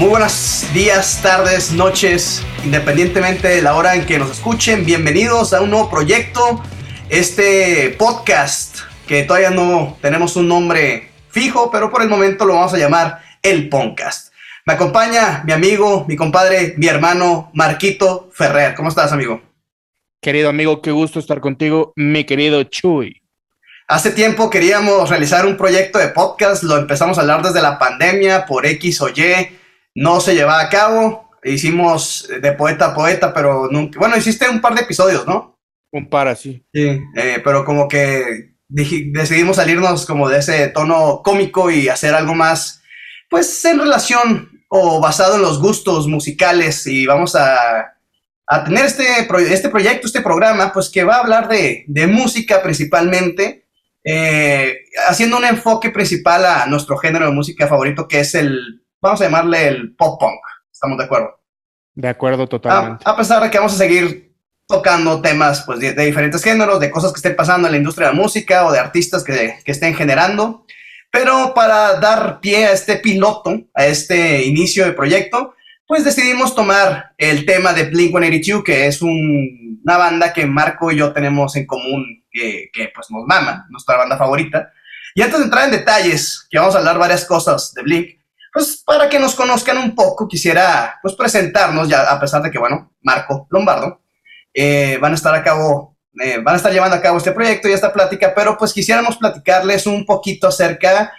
Muy buenos días, tardes, noches, independientemente de la hora en que nos escuchen. Bienvenidos a un nuevo proyecto, este podcast que todavía no tenemos un nombre fijo, pero por el momento lo vamos a llamar el Podcast. Me acompaña mi amigo, mi compadre, mi hermano Marquito Ferrer. ¿Cómo estás, amigo? Querido amigo, qué gusto estar contigo, mi querido Chuy. Hace tiempo queríamos realizar un proyecto de podcast, lo empezamos a hablar desde la pandemia por X o Y, no se llevaba a cabo, hicimos de poeta a poeta, pero nunca, bueno, hiciste un par de episodios, ¿no? Un par así. Sí, eh, pero como que decidimos salirnos como de ese tono cómico y hacer algo más, pues en relación o basado en los gustos musicales y vamos a, a tener este, este proyecto, este programa, pues que va a hablar de, de música principalmente, eh, haciendo un enfoque principal a nuestro género de música favorito que es el vamos a llamarle el pop punk. ¿Estamos de acuerdo? De acuerdo, totalmente. A, pesar de que vamos a seguir tocando temas pues, de, diferentes géneros, de cosas que estén pasando en la industria de la música o de artistas que, que estén generando. Pero para dar pie a este piloto, a este inicio de proyecto, pues decidimos tomar el tema de Blink-182, que es una banda que Marco y yo tenemos en común, que, que, pues nos mama, nuestra banda favorita. Y antes de entrar en detalles, que vamos a hablar varias cosas de Blink, pues para que nos conozcan un poco, quisiera pues presentarnos, ya a pesar de que, bueno, Marco Lombardo, eh, van a estar a cabo, eh, van a estar llevando a cabo este proyecto y esta plática, pero pues quisiéramos platicarles un poquito acerca,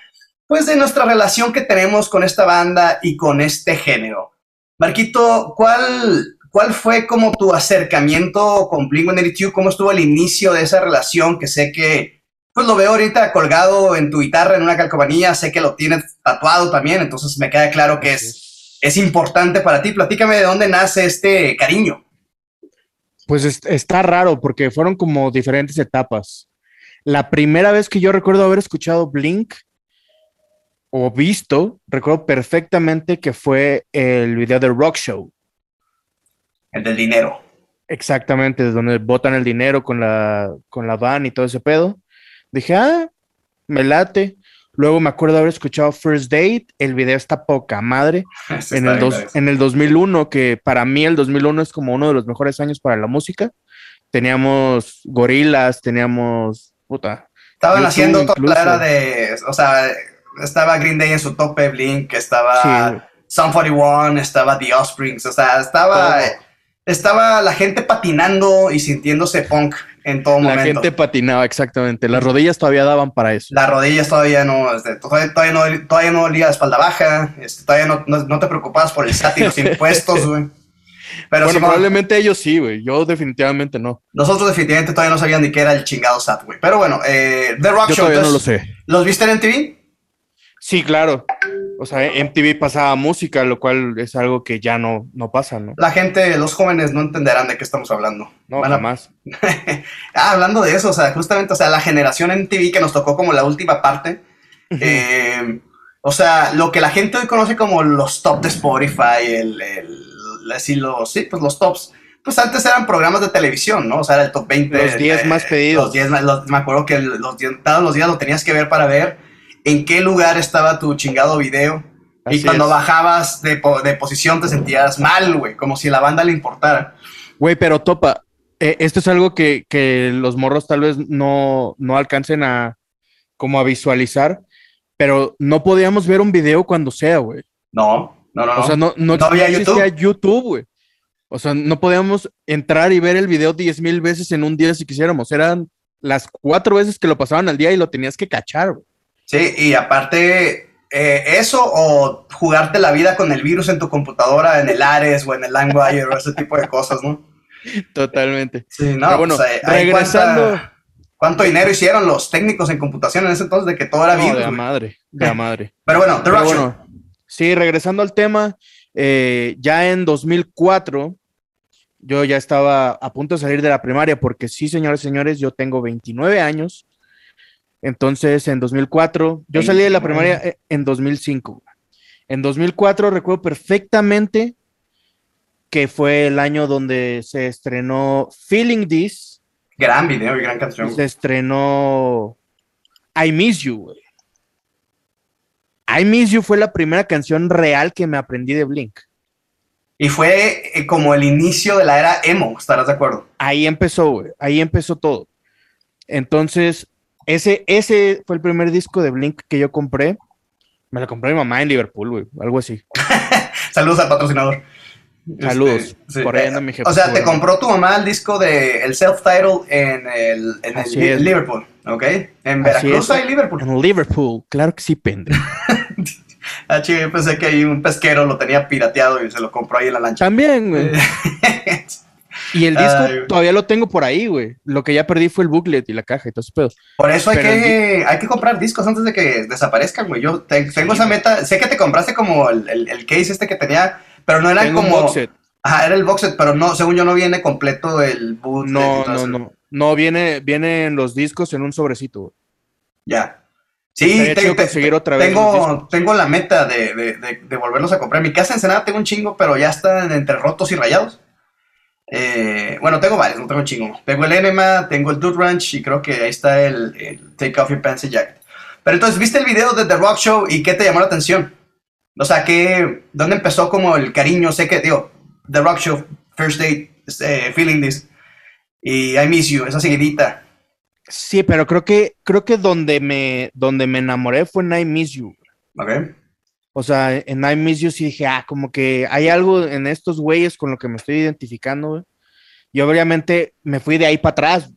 pues, de nuestra relación que tenemos con esta banda y con este género. Marquito, ¿cuál, cuál fue como tu acercamiento con Blink-182? ¿Cómo estuvo el inicio de esa relación que sé que pues lo veo ahorita colgado en tu guitarra, en una calcomanía, sé que lo tienes tatuado también, entonces me queda claro que es, es importante para ti. Platícame de dónde nace este cariño. Pues está raro porque fueron como diferentes etapas. La primera vez que yo recuerdo haber escuchado Blink o visto, recuerdo perfectamente que fue el video de Rock Show. El del dinero. Exactamente, de donde botan el dinero con la, con la van y todo ese pedo. Dije, ah, me late. Luego me acuerdo haber escuchado First Date, el video está poca madre. en el, en el 2001, que para mí el 2001 es como uno de los mejores años para la música. Teníamos gorilas, teníamos... Puta. Estaban haciendo toda la era de... O sea, estaba Green Day en su tope, Blink, estaba sí. 41, estaba The Offsprings, o sea, estaba... Estaba la gente patinando y sintiéndose punk en todo momento. La gente patinaba, exactamente. Las rodillas todavía daban para eso. Las rodillas todavía no, este, todavía, todavía, no, todavía no olía espalda baja, este, todavía no, no, te preocupabas por el SAT y los impuestos, güey. Pero bueno, probablemente ellos sí, güey. Yo definitivamente no. Nosotros definitivamente todavía no sabían ni qué era el chingado SAT, güey. Pero bueno, eh, The Rock Yo Show. Todavía no lo sé. ¿Los viste en MTV? Sí, claro. O sea, MTV pasaba música, lo cual es algo que ya no, no pasa, ¿no? La gente, los jóvenes no entenderán de qué estamos hablando. No, nada más. ah, hablando de eso, o sea, justamente, o sea, la generación MTV que nos tocó como la última parte. eh, o sea, lo que la gente hoy conoce como los top de Spotify, el, el, así los, sí, pues los tops. Pues antes eran programas de televisión, ¿no? O sea, era el top 20. Los 10 más pedidos. Los 10 más, me acuerdo que los, todos los días lo tenías que ver para ver en qué lugar estaba tu chingado video. y cuando bajabas de, de, posición te sentías mal, güey, como si la banda le importara. Güey, pero topa, eh, esto es algo que, que, los morros tal vez no, no alcancen a como a visualizar, pero no podíamos ver un video cuando sea, güey. No, no, no. O sea, no, no, no había existía YouTube, güey. O sea, no podíamos entrar y ver el video diez mil veces en un día si quisiéramos. Eran las cuatro veces que lo pasaban al día y lo tenías que cachar, güey. Sí, y aparte, eh, eso o jugarte la vida con el virus en tu computadora, en el Ares o en el Language o ese tipo de cosas, ¿no? Totalmente. Sí, no, bueno, pues, regresando. ¿Cuánto dinero hicieron los técnicos en computación en ese entonces de que todo era no, virus? De la madre, de la madre. Pero bueno, The Rock bueno, Sí, regresando al tema, eh, ya en 2004 yo ya estaba a punto de salir de la primaria porque sí, señores señores, yo tengo 29 años entonces, en 2004, yo salí de la primaria eh, en 2005. En 2004 recuerdo perfectamente que fue el año donde se estrenó Feeling This. Gran video y gran canción. Se estrenó I Miss You, güey. I Miss You fue la primera canción real que me aprendí de Blink. Y fue eh, como el inicio de la era emo, ¿estarás de acuerdo? Ahí empezó, güey. Ahí empezó todo. Entonces, ese, ese fue el primer disco de Blink que yo compré. Me lo compró mi mamá en Liverpool, güey. Algo así. Saludos al patrocinador. Saludos. Este, sí. Por ahí anda mi jefe. O sea, te compró tu mamá el disco de el self-title en el, en el. Liverpool, ¿ok? En Veracruz hay Liverpool. En Liverpool, claro que sí, pendejo. Ah, chido, yo pensé que ahí un pesquero lo tenía pirateado y se lo compró ahí en la lancha. También, güey. Y el disco Ay, todavía lo tengo por ahí, güey. Lo que ya perdí fue el booklet y la caja y todo ese pedo. Por eso hay Pero que, hay que comprar discos antes de que desaparezcan, güey. Yo te- tengo esa meta. Sé que te compraste como el, el- el case este que tenía, pero no era Tengo un como. box set. Ajá, era el box set, pero no, según yo no viene completo el boot. No, no, no. No, viene, vienen los discos en un sobrecito, güey. Ya. Sí, Estaría te- chido te- conseguir otra vez tengo, tengo la meta de, de- de- de volverlos a comprar. En mi casa en Ensenada tengo un chingo, pero ya están entre rotos y rayados. Eh, bueno, tengo varios, no tengo chingo. Tengo el Enema, tengo el Dude Ranch y creo que ahí está el, el Take Off Your Pants and Jacket. Pero entonces, ¿viste el video de The Rock Show y qué te llamó la atención? O sea, ¿qué, ¿dónde empezó como el cariño? Sé que, digo, The Rock Show, First Date, eh, Feeling This y I Miss You, esa seguidita. Sí, pero creo que, creo que donde me, donde me enamoré fue en I Miss You. ¿Ok? O sea, en I Miss You sí dije, ah, como que hay algo en estos güeyes con lo que me estoy identificando, güey. Y obviamente me fui de ahí para atrás.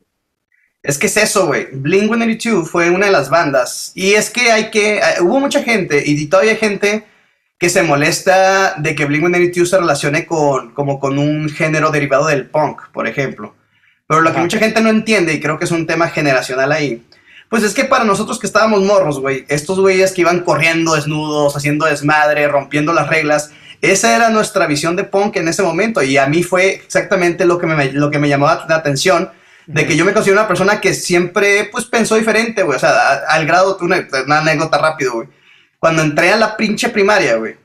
Es que es eso, güey. Blink 182 fue una de las bandas. Y es que hay que. eh, hubo mucha gente, y todavía hay gente que se molesta de que Blink 182 se relacione con, como con un género derivado del punk, por ejemplo. Pero lo que mucha gente no entiende, y creo que es un tema generacional ahí, pues es que para nosotros que estábamos morros, güey, estos güeyes que iban corriendo desnudos, haciendo desmadre, rompiendo las reglas, esa era nuestra visión de punk en ese momento. Y a mí fue exactamente lo que me, lo que me llamó la atención de que yo me considero una persona que siempre, pues, pensó diferente, güey. O sea, a- al grado, una, una anécdota rápido, güey. Cuando entré a la pinche primaria, güey.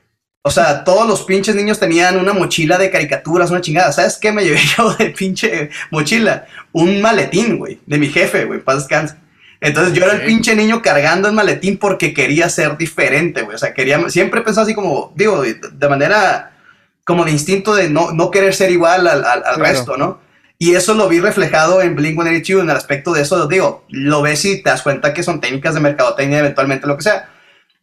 O sea, todos los pinches niños tenían una mochila de caricaturas, una chingada. ¿Sabes qué me llevé yo de pinche mochila? Un maletín, güey, de mi jefe, güey, paz descanse. Entonces yo era el pinche niño cargando el maletín porque quería ser diferente, güey. O sea, quería, siempre pensaba así como, digo, de, de manera, como de instinto de no, no querer ser igual al, al- al Claro. resto, ¿no? Y eso lo vi reflejado en Blink 182 en el aspecto de eso, digo, lo ves y te das cuenta que son técnicas de mercadotecnia, eventualmente lo que sea.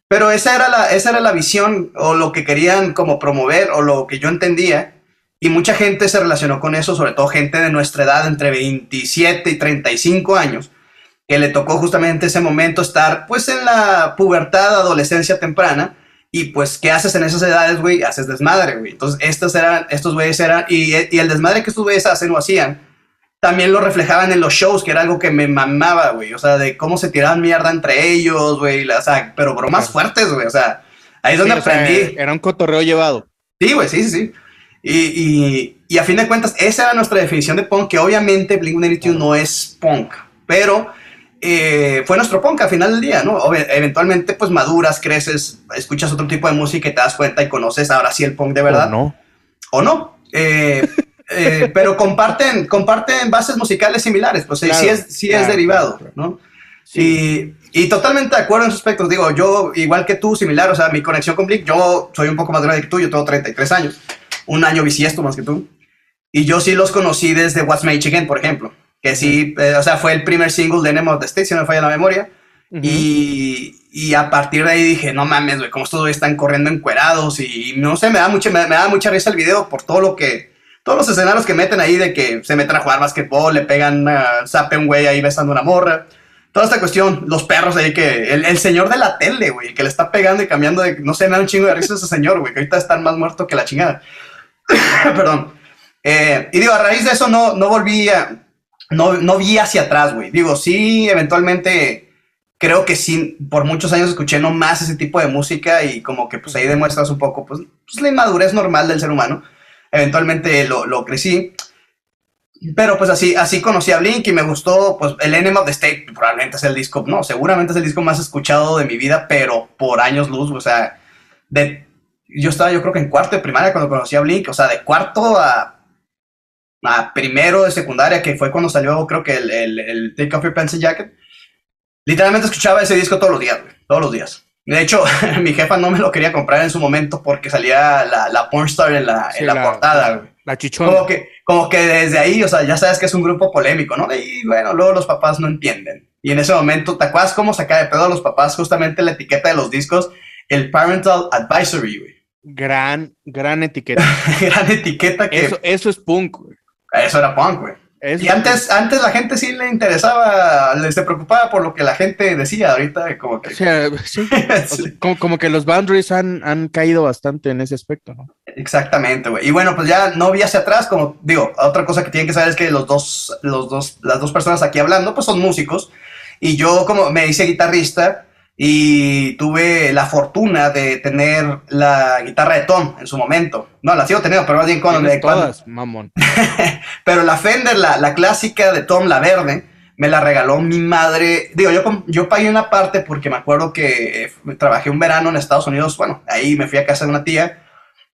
Pero esa era la, esa era la visión o lo que querían como promover o lo que yo entendía. Y mucha gente se relacionó con eso, sobre todo gente de nuestra edad, entre 27 y 35 años, que le tocó justamente ese momento estar pues en la pubertad, adolescencia temprana. Y pues, ¿qué haces en esas edades, güey? Haces desmadre, güey. Entonces, estos eran, estos güeyes eran, y, y el desmadre que estos güeyes hacen o hacían, también lo reflejaban en los shows, que era algo que me mamaba, güey. O sea, de cómo se tiraban mierda entre ellos, güey. O sea, pero bromas fuertes, güey. O sea, ahí es donde Sí, o sea, aprendí. era un cotorreo llevado. Sí, güey, sí, sí, sí. Y, y, y a fin de cuentas, esa era nuestra definición de punk, que obviamente Blink-182 no es punk, pero eh, fue nuestro punk al final del día, ¿no? Obvi- eventualmente, pues maduras, creces, escuchas otro tipo de música y te das cuenta y conoces ahora sí el punk de verdad ¿O no? o no. Eh, eh, pero comparten, comparten bases musicales similares, pues sí, Claro, sí es, sí claro, es derivado, claro, ¿no? Sí. Y, y totalmente de acuerdo en esos aspectos. Digo, yo, igual que tú, similar, o sea, mi conexión con Blink, yo soy un poco más grande que tú, yo tengo 33 años, un año bisiesto más que tú. Y yo sí los conocí desde What's My Chicken, por ejemplo, que sí, eh, o sea, fue el primer single de Name of the State, si no me falla la memoria. Ujú. Y, y a partir de ahí dije, no mames, güey, cómo estos están corriendo encuerados y no sé, me da, mucha, me, me da mucha risa el video por todo lo que, todos los escenarios que meten ahí de que se meten a jugar básquetbol, le pegan, uh, zape un güey ahí besando una morra. Toda esta cuestión, los perros ahí que, el, el señor de la tele, güey, que le está pegando y cambiando de, no sé, me da un chingo de risa ese señor, güey, que ahorita está más muerto que la chingada. Perdón. Eh, y digo, a raíz de eso no, no volví a, no, no vi hacia atrás, güey. Digo, sí, eventualmente creo que sí, por muchos años escuché nomás ese tipo de música y como que pues ahí demuestras un poco, pues, pues, la inmadurez normal del ser humano. Eventualmente lo, lo crecí. Pero pues así, así conocí a Blink y me gustó, pues el Enema of the State probablemente es el disco, no, seguramente es el disco más escuchado de mi vida, pero por años luz, o sea, de, yo estaba yo creo que en cuarto de primaria cuando conocí a Blink, o sea, de cuarto a, a primero de secundaria, que fue cuando salió creo que el, el, el Take Off Your Pants and Jacket, literalmente escuchaba ese disco todos los días, güey, todos los días. De hecho, mi jefa no me lo quería comprar en su momento porque salía la, la pornstar en la, en la, portada, güey. La chichona. Como que, como que desde ahí, o sea, ya sabes que es un grupo polémico, ¿no? Y bueno, luego los papás no entienden. Y en ese momento, ¿te acuerdas cómo saca de pedo a los papás justamente la etiqueta de los discos? El Parental Advisory, güey. Gran, gran etiqueta. gran etiqueta que... Eso, eso es punk, güey. Eso era punk, güey. y antes, antes la gente sí le interesaba, le se preocupaba por lo que la gente decía, ahorita como que... sí. como, como, que los boundaries han, han caído bastante en ese aspecto, ¿no? Exactamente, güey. Y bueno, pues ya no vi hacia atrás, como digo, otra cosa que tienen que saber es que los dos, los dos, las dos personas aquí hablando, pues son músicos. Y yo como me hice guitarrista y tuve la fortuna de tener la guitarra de Tom en su momento. No, la sigo teniendo, pero más bien cuando... todas, mamón. pero la Fender, la, la, clásica de Tom, la verde, me la regaló mi madre. Digo, yo, yo pagué una parte porque me acuerdo que eh, trabajé un verano en Estados Unidos. Bueno, ahí me fui a casa de una tía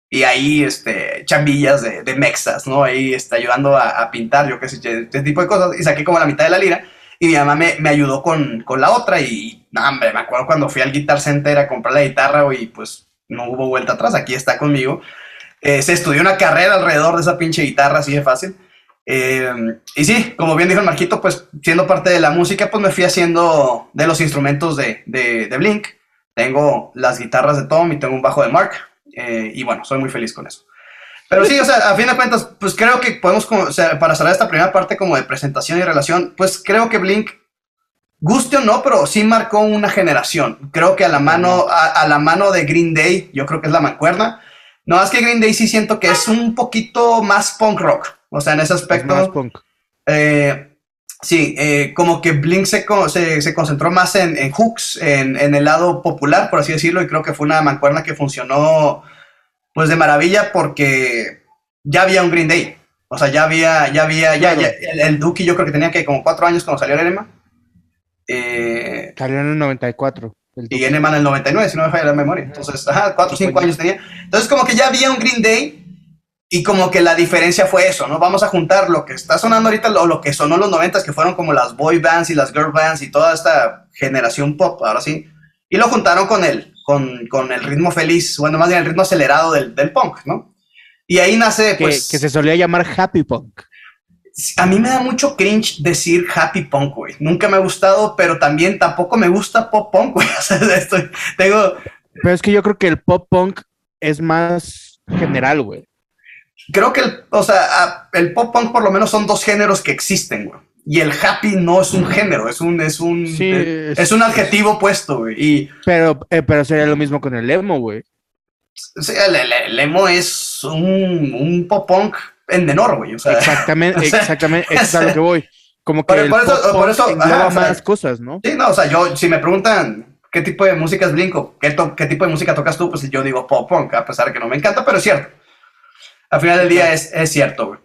y ahí, este, chambillas de, de mexas, ¿no? Ahí, está ayudando a, a pintar, yo qué sé, este tipo de cosas. Y saqué como la mitad de la lira y mi mamá me, me ayudó con, con, la otra y, hombre, me acuerdo cuando fui al Guitar Center a comprar la guitarra y pues no hubo vuelta atrás, aquí está conmigo. Eh, se estudió una carrera alrededor de esa pinche guitarra, así de fácil. Eh, y sí, como bien dijo el Marquito, pues siendo parte de la música, pues me fui haciendo de los instrumentos de, de, de Blink. Tengo las guitarras de Tom y tengo un bajo de Mark. Eh, y bueno, soy muy feliz con eso. Pero sí, o sea, a fin de cuentas, pues creo que podemos, o sea, para cerrar esta primera parte como de presentación y relación, pues creo que Blink, guste o no, pero sí marcó una generación. Creo que a la mano, a, la mano de Green Day, yo creo que es la mancuerna. No, es que Green Day sí siento que es un poquito más punk rock. O sea, en ese aspecto. más punk. Eh, sí, eh, como que Blink se, se, se concentró más en, en hooks, en, en, el lado popular, por así decirlo, y creo que fue una mancuerna que funcionó pues de maravilla porque ya había un Green Day. O sea, ya había, ya había, ya, el, el, Duki yo creo que tenía que como cuatro años cuando salió el Enema. Eh, salió en el 94. El y Enema en el 99, si no me falla la memoria. Entonces, ajá, cuatro o cinco años tenía. Entonces, como que ya había un Green Day y como que la diferencia fue eso, ¿no? Vamos a juntar lo que está sonando ahorita, lo, lo que sonó en los 90 que fueron como las boy bands y las girl bands y toda esta generación pop, ahora sí. Y lo juntaron con él con, con, el ritmo feliz, bueno, más bien el ritmo acelerado del, del punk, ¿no? Y ahí nace, pues... Que, se solía llamar happy punk. A mí me da mucho cringe decir happy punk, güey. Nunca me ha gustado, pero también tampoco me gusta pop punk, güey. O sea, estoy, tengo... Pero es que yo creo que el pop punk es más general, güey. Creo que, el, o sea, el pop punk por lo menos son dos géneros que existen, güey y el happy no es un género, es un, es un, sí, es, es, un adjetivo puesto, güey. Y, pero, eh, pero sería lo mismo con el emo, güey. Sí, el, el, el, emo es un, un pop punk en menor, güey. O sea, exactamente, o sea, exactamente, es a lo que voy. Como que por, por eso, por eso ajá, más o sea, cosas, ¿no? Sí, no, o sea, yo, si me preguntan qué tipo de música es Blinko, qué, qué tipo de música tocas tú, pues yo digo pop punk, a pesar de que no me encanta, pero es cierto. Al final del día es, es cierto, güey.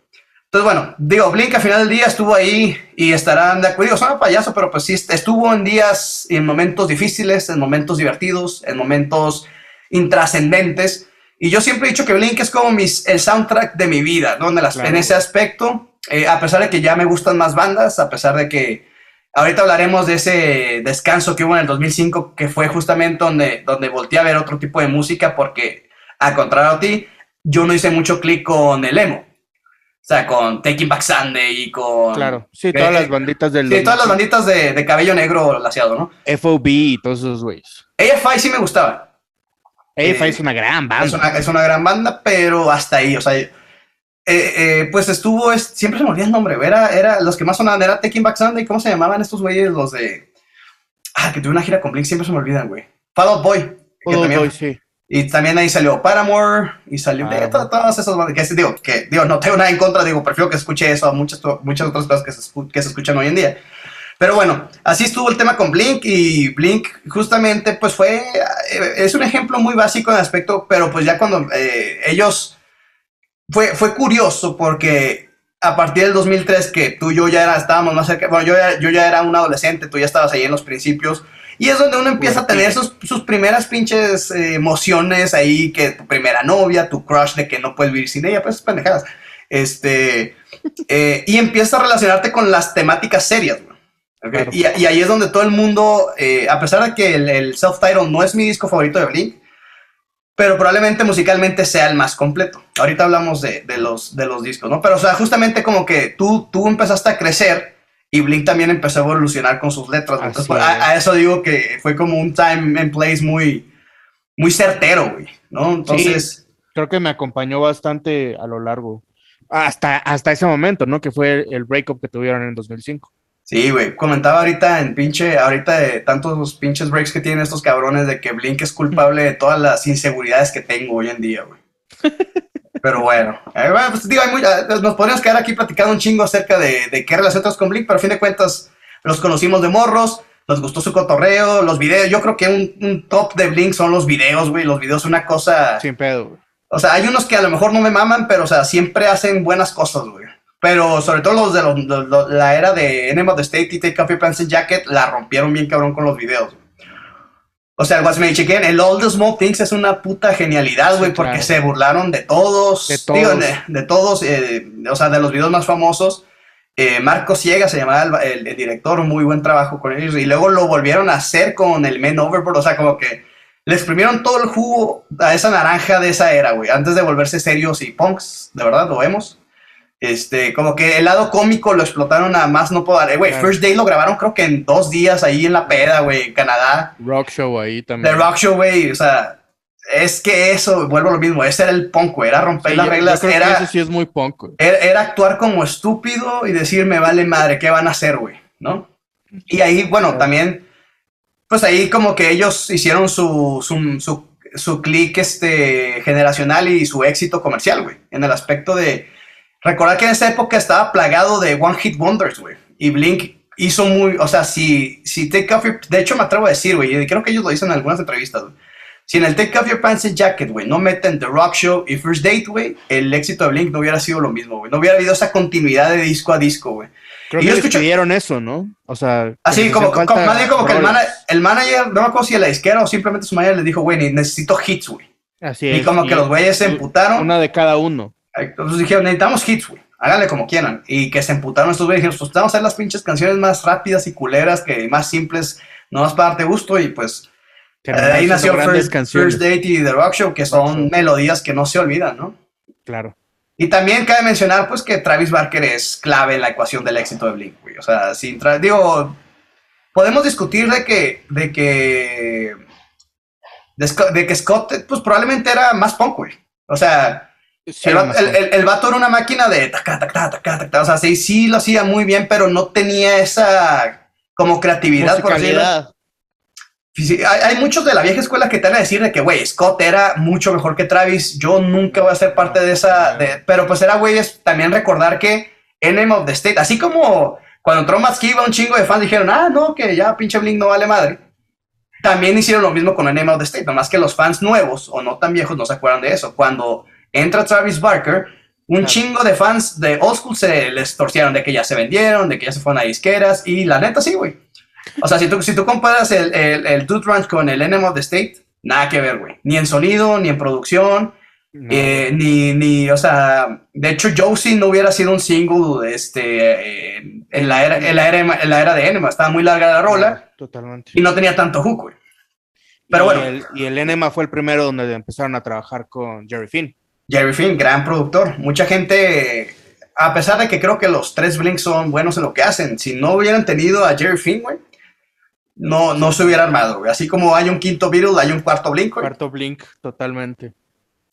Entonces, bueno, digo, Blink al final del día estuvo ahí y estarán de acuerdo. Son payaso, pero pues sí, estuvo en días y en momentos difíciles, en momentos divertidos, en momentos intrascendentes. Y yo siempre he dicho que Blink es como mis, el soundtrack de mi vida, ¿no? En, claro. en ese aspecto, eh, a pesar de que ya me gustan más bandas, a pesar de que ahorita hablaremos de ese descanso que hubo en el 2005, que fue justamente donde, donde volteé a ver otro tipo de música, porque, al contrario a ti, yo no hice mucho clic con el emo. O sea, con Taking Back Sunday y con. Claro, sí, todas las banditas del. Sí, todas las banditas de, de cabello negro laseado, ¿no? FOB y todos esos güeyes. AFI sí me gustaba. AFI eh, es una gran banda. Es una, es una, gran banda, pero hasta ahí, o sea. Eh, eh, pues estuvo, es, siempre se me olvida el nombre, era, era, los que más sonaban era Taking Back Sunday, ¿cómo se llamaban estos güeyes? Los de, ah, que tuve una gira con Blink, siempre se me olvidan, güey. Fall Out Boy. Fall Out Boy, sí. Y también ahí salió Paramore y salió ah, de todas, todas esas. Que digo, que digo, no tengo nada en contra, digo, prefiero que escuche eso a muchas, muchas otras cosas que se, que se escuchan hoy en día. Pero bueno, así estuvo el tema con Blink y Blink justamente pues fue, eh, es un ejemplo muy básico en aspecto, pero pues ya cuando eh, ellos, fue, fue curioso porque a partir del 2003 que tú y yo ya era, estábamos más cerca, bueno, yo ya, yo ya era un adolescente, tú ya estabas ahí en los principios, y es donde uno empieza a tener sus, sus primeras pinches eh, emociones ahí, que tu primera novia, tu crush de que no puedes vivir sin ella, pues pendejadas. Este, eh, y empiezas a relacionarte con las temáticas serias, Y, ahí es donde todo el mundo, eh, a pesar de que el, self-title no es mi disco favorito de Blink, pero probablemente musicalmente sea el más completo. Ahorita hablamos de, los, de los discos, ¿no? Pero, o sea, justamente como que tú, tú empezaste a crecer y Blink también empezó a evolucionar con sus letras. a, eso digo que fue como un time and place muy, muy certero, güey, ¿no? Entonces... creo que me acompañó bastante a lo largo, hasta, hasta ese momento, ¿no? Que fue el breakup que tuvieron en 2005. Sí, güey. Comentaba ahorita en pinche, ahorita de tantos pinches breaks que tienen estos cabrones de que Blink es culpable de todas las inseguridades que tengo hoy en día, güey. Pero bueno, eh, pues, digo, eh, nos podríamos quedar aquí platicando un chingo acerca de, de qué relaciones con Blink, pero a fin de cuentas los conocimos de morros, nos gustó su cotorreo, los videos. Yo creo que un, un top de Blink son los videos, güey. Los videos son una cosa. Sin pedo, güey. O sea, hay unos que a lo mejor no me maman, pero, o sea, siempre hacen buenas cosas, güey. Pero sobre todo los de los, la era de Enemy of the State y Take Off Your Pants and Jacket la rompieron bien cabrón con los videos. O sea, What's Made Chicken, el All the Small Things es una puta genialidad, güey, porque se burlaron de todos. De todos. de, todos, eh, o sea, de los videos más famosos. Eh, Marco Ciega se llamaba el, director, muy buen trabajo con ellos. Y luego lo volvieron a hacer con el Men Overboard, o sea, como que le exprimieron todo el jugo a esa naranja de esa era, güey, antes de volverse serios y punks, de verdad, lo vemos. Este, como que el lado cómico lo explotaron a más no puedo dar. Eh, güey, First Day lo grabaron creo que en dos días ahí en la peda, güey, Canadá. Rock Show ahí también. The Rock Show, güey, o sea, es que eso, vuelvo a lo mismo, ese era el punk, güey, era romper las reglas. era, eso sí es muy punk, Era, actuar como estúpido y decir, me vale madre, ¿qué van a hacer, güey? ¿No? Y ahí, bueno, también, pues ahí como que ellos hicieron su, su, su, su click este, generacional y su éxito comercial, güey, en el aspecto de Recordar que en esa época estaba plagado de One Hit Wonders, güey. Y Blink hizo muy, o sea, si, si Take Off Your, de hecho me atrevo a decir, güey, y creo que ellos lo dicen en algunas entrevistas, güey. Si en el Take Off Your Pants and Jacket, güey, no meten The Rock Show y First Date, güey, el éxito de Blink no hubiera sido lo mismo, güey. No hubiera habido esa continuidad de disco a disco, güey. Creo y que escuché... eso, ¿no? O sea... Así, como, como, más bien como que el, el, manager, no me acuerdo si a la disquera o simplemente su manager le dijo, güey, necesito hits, güey. Así es. Y como que los güeyes se emputaron. Una de cada uno. Entonces dijeron, necesitamos hits, güey. Háganle como quieran. Y que se emputaron estos güeyes. Dijeron, pues vamos a hacer las pinches canciones más rápidas y culeras, que más simples, no más para darte gusto. Y pues eh, ahí nació First, First, Date y The Rock Show, que son melodías que no se olvidan, ¿no? Claro. Y también cabe mencionar, pues, que Travis Barker es clave en la ecuación del éxito de Blink, güey. O sea, sin digo, podemos discutir de que, de que, de, que Scott, pues, probablemente era más punk, güey. O sea, el, vato era una máquina de taca, taca, taca, taca, O sea, sí, sí lo hacía muy bien, pero no tenía esa como creatividad, por decirlo. Hay, hay, muchos de la vieja escuela que te van a decir de que, güey, Scott era mucho mejor que Travis. Yo nunca voy a ser parte de esa. pero pues era, güey, es también recordar que Enemy of the State, así como cuando entró iba un chingo de fans dijeron, ah, no, que ya pinche Blink no vale madre. También hicieron lo mismo con Enemy of the State, nomás que los fans nuevos o no tan viejos no se acuerdan de eso. Cuando entra Travis Barker, un chingo de fans de Old School se les torcieron de que ya se vendieron, de que ya se fueron a disqueras, y la neta sí, güey. O sea, si tú, si tú comparas el, el, el Dude Ranch con el Enemy of the State, nada que ver, güey. Ni en sonido, ni en producción, eh, ni, ni, o sea, de hecho Josie no hubiera sido un single este, en, la era, en, la era, en la era de Enema, estaba muy larga la rola. Totalmente. Y no tenía tanto hook, güey. Pero y bueno. El, y el Enema fue el primero donde empezaron a trabajar con Jerry Finn. Jerry Finn, gran productor. Mucha gente, a pesar de que creo que los tres Blinks son buenos en lo que hacen, si no hubieran tenido a Jerry Finn, güey, no, no se hubiera armado, güey. Así como hay un quinto Beatle, hay un cuarto Blink, güey. Cuarto Blink, totalmente.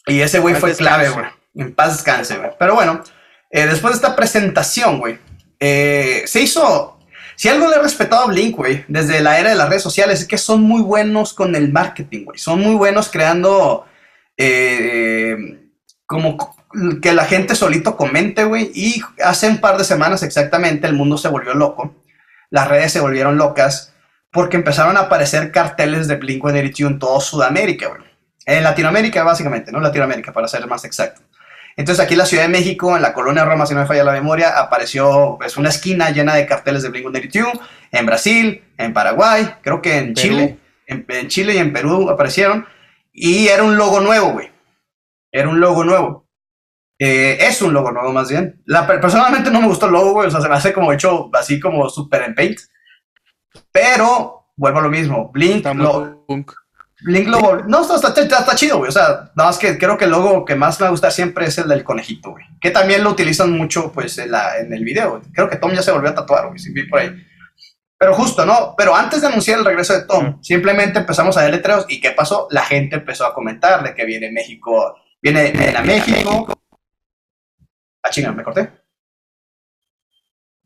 Y ese güey fue clave, güey. En paz descanse, güey. Pero bueno, eh, después de esta presentación, güey, eh, se hizo. Si algo le he respetado a Blink, güey, desde la era de las redes sociales, es que son muy buenos con el marketing, güey. Son muy buenos creando. Eh, como que la gente solito comente, güey. Y hace un par de semanas exactamente el mundo se volvió loco. Las redes se volvieron locas porque empezaron a aparecer carteles de Blink-182 en toda Sudamérica, güey. En Latinoamérica, básicamente, ¿no? Latinoamérica, para ser más exacto. Entonces aquí en la Ciudad de México, en la colonia Roma, si no me falla la memoria, apareció es pues, una esquina llena de carteles de Blink-182. En Brasil, en Paraguay, creo que en Chile. En, en Chile y en Perú aparecieron. Y era un logo nuevo, güey era un logo nuevo. Eh, es un logo nuevo más bien. La, personalmente no me gustó el logo, güey, o sea, se me hace como hecho así como super en paint. Pero, vuelvo a lo mismo, Blink lo, Blink lo No, está, está, chido, güey. O sea, nada más que creo que el logo que más me va a gustar siempre es el del conejito, güey. Que también lo utilizan mucho, pues, en, la, en el video. Creo que Tom ya se volvió a tatuar, güey, si vi por ahí. Pero justo, ¿no? Pero antes de anunciar el regreso de Tom, simplemente empezamos a ver letreros y ¿qué pasó? La gente empezó a comentar de que viene México, viene, viene a México. Ah, chinga, ¿me corté?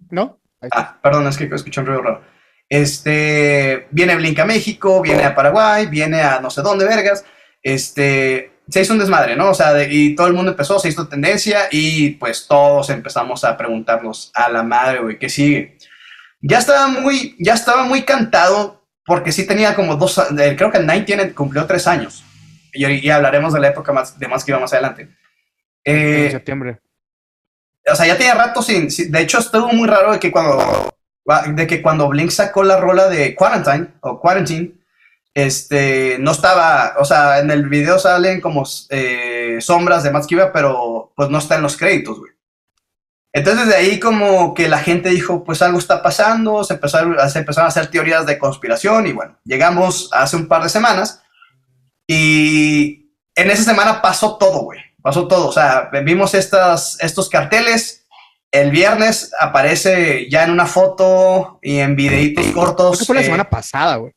¿No? Ah, perdón, es que escuché un ruido raro. Este, viene Blink a México, viene a Paraguay, viene a no sé dónde, vergas. Este, se hizo un desmadre, ¿no? O sea, y todo el mundo empezó, se hizo tendencia y pues todos empezamos a preguntarnos a la madre, güey, ¿qué sigue? Ya estaba muy, ya estaba muy cantado porque sí tenía como dos, creo que el Nine tiene, cumplió tres años. Y, hablaremos de la época más, de más que iba más adelante. en eh, septiembre. O sea, ya tenía rato sin, de hecho estuvo muy raro de que cuando de que cuando Blink sacó la rola de Quarantine o Quarantine, este, no estaba, o sea, en el video salen como eh, sombras de Matt pero pues no está en los créditos, güey. Entonces de ahí como que la gente dijo, pues algo está pasando, se empezaron, se empezaron a hacer teorías de conspiración y bueno, llegamos hace un par de semanas y en esa semana pasó todo, güey, pasó todo, o sea, vimos estas, estos carteles, el viernes aparece ya en una foto y en videitos cortos. Eso fue la eh, semana pasada, güey.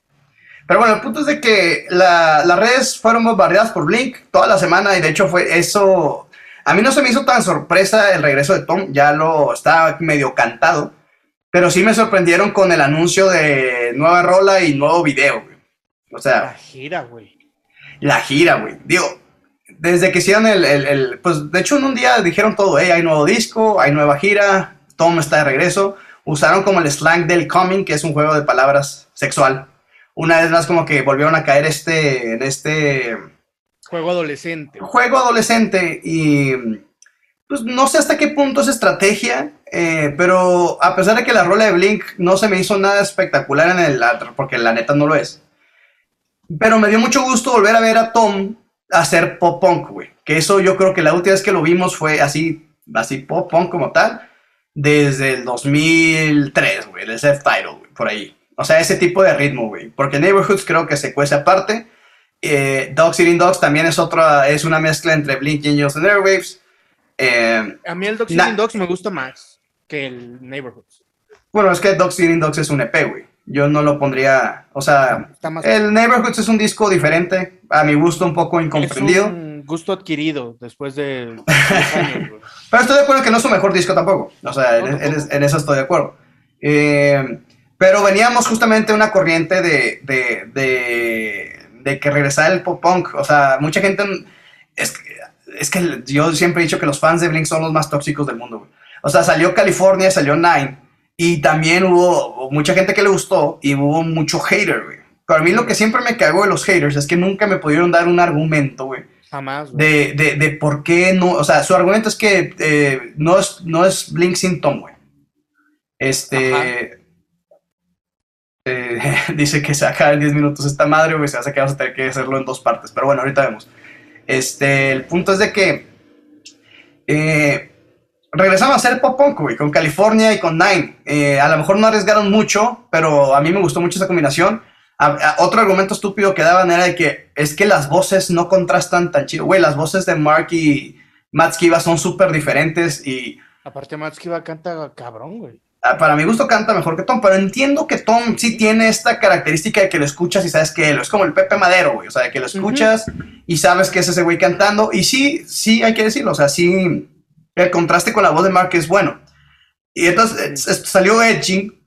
Pero bueno, el punto es de que las redes fueron bombardeadas por Blink toda la semana y de hecho fue eso. A mí no se me hizo tan sorpresa el regreso de Tom, ya lo estaba medio cantado, pero sí me sorprendieron con el anuncio de nueva rola y nuevo video, güey. O sea. La gira, güey. La gira, güey. Digo, desde que hicieron el, pues de hecho en un día dijeron todo, hey, hay nuevo disco, hay nueva gira, Tom está de regreso. Usaron como el slang del coming, que es un juego de palabras sexual. Una vez más como que volvieron a caer este, en este... Juego adolescente. Juego adolescente y pues no sé hasta qué punto es estrategia, eh, pero a pesar de que la rola de Blink no se me hizo nada espectacular en el, porque la neta no lo es. Pero me dio mucho gusto volver a ver a Tom hacer pop punk, güey. Que eso yo creo que la última vez que lo vimos fue así, así pop punk como tal, desde el 2003, güey, el Self Title, güey, por ahí. O sea, ese tipo de ritmo, güey. Porque Neighborhoods creo que se cuece aparte. Eh, Dogs Eating Dogs también es otra, es una mezcla entre Blink Angels and Airwaves. Eh, a mí el Dogs Eating Dogs me gusta más que el Neighborhoods. Bueno, es que Dogs Eating Dogs es un EP, güey. Yo no lo pondría, o sea, el Neighborhoods es un disco diferente, a mi gusto un poco incomprendido. Es un gusto adquirido después de años. pero estoy de acuerdo que no es su mejor disco tampoco, o sea, en, eso estoy de acuerdo. Eh, pero veníamos justamente una corriente de, de, de, de, que regresara el pop punk, o sea, mucha gente, es, es que yo siempre he dicho que los fans de Blink son los más tóxicos del mundo, O sea, salió California, salió Nine y también hubo mucha gente que le gustó y hubo mucho hater, güey. Para mí lo que siempre me cagó de los haters es que nunca me pudieron dar un argumento, güey. Jamás. De, de, de, por qué no, o sea, su argumento es que eh, no, es, no es Blink sin Tom, güey. Este... Eh, dice que se en 10 minutos esta madre, güey, se hace que vamos a tener que hacerlo en dos partes, pero bueno, ahorita vemos. Este, el punto es de que eh, regresamos a hacer pop punk, güey, con California y con Nine. Eh, a lo mejor no arriesgaron mucho, pero a mí me gustó mucho esa combinación. otro argumento estúpido que daban era de que es que las voces no contrastan tan chido. Güey, las voces de Mark y Matt Skiba son súper diferentes y... Aparte, Matt Skiba canta cabrón, güey. Para mi gusto canta mejor que Tom, pero entiendo que Tom sí tiene esta característica de que lo escuchas y sabes que él es como el Pepe Madero, güey. O sea, de que lo escuchas y sabes que es ese güey cantando. Y sí, sí, hay que decirlo. O sea, sí, el contraste con la voz de Mark es bueno. Y entonces salió Edging.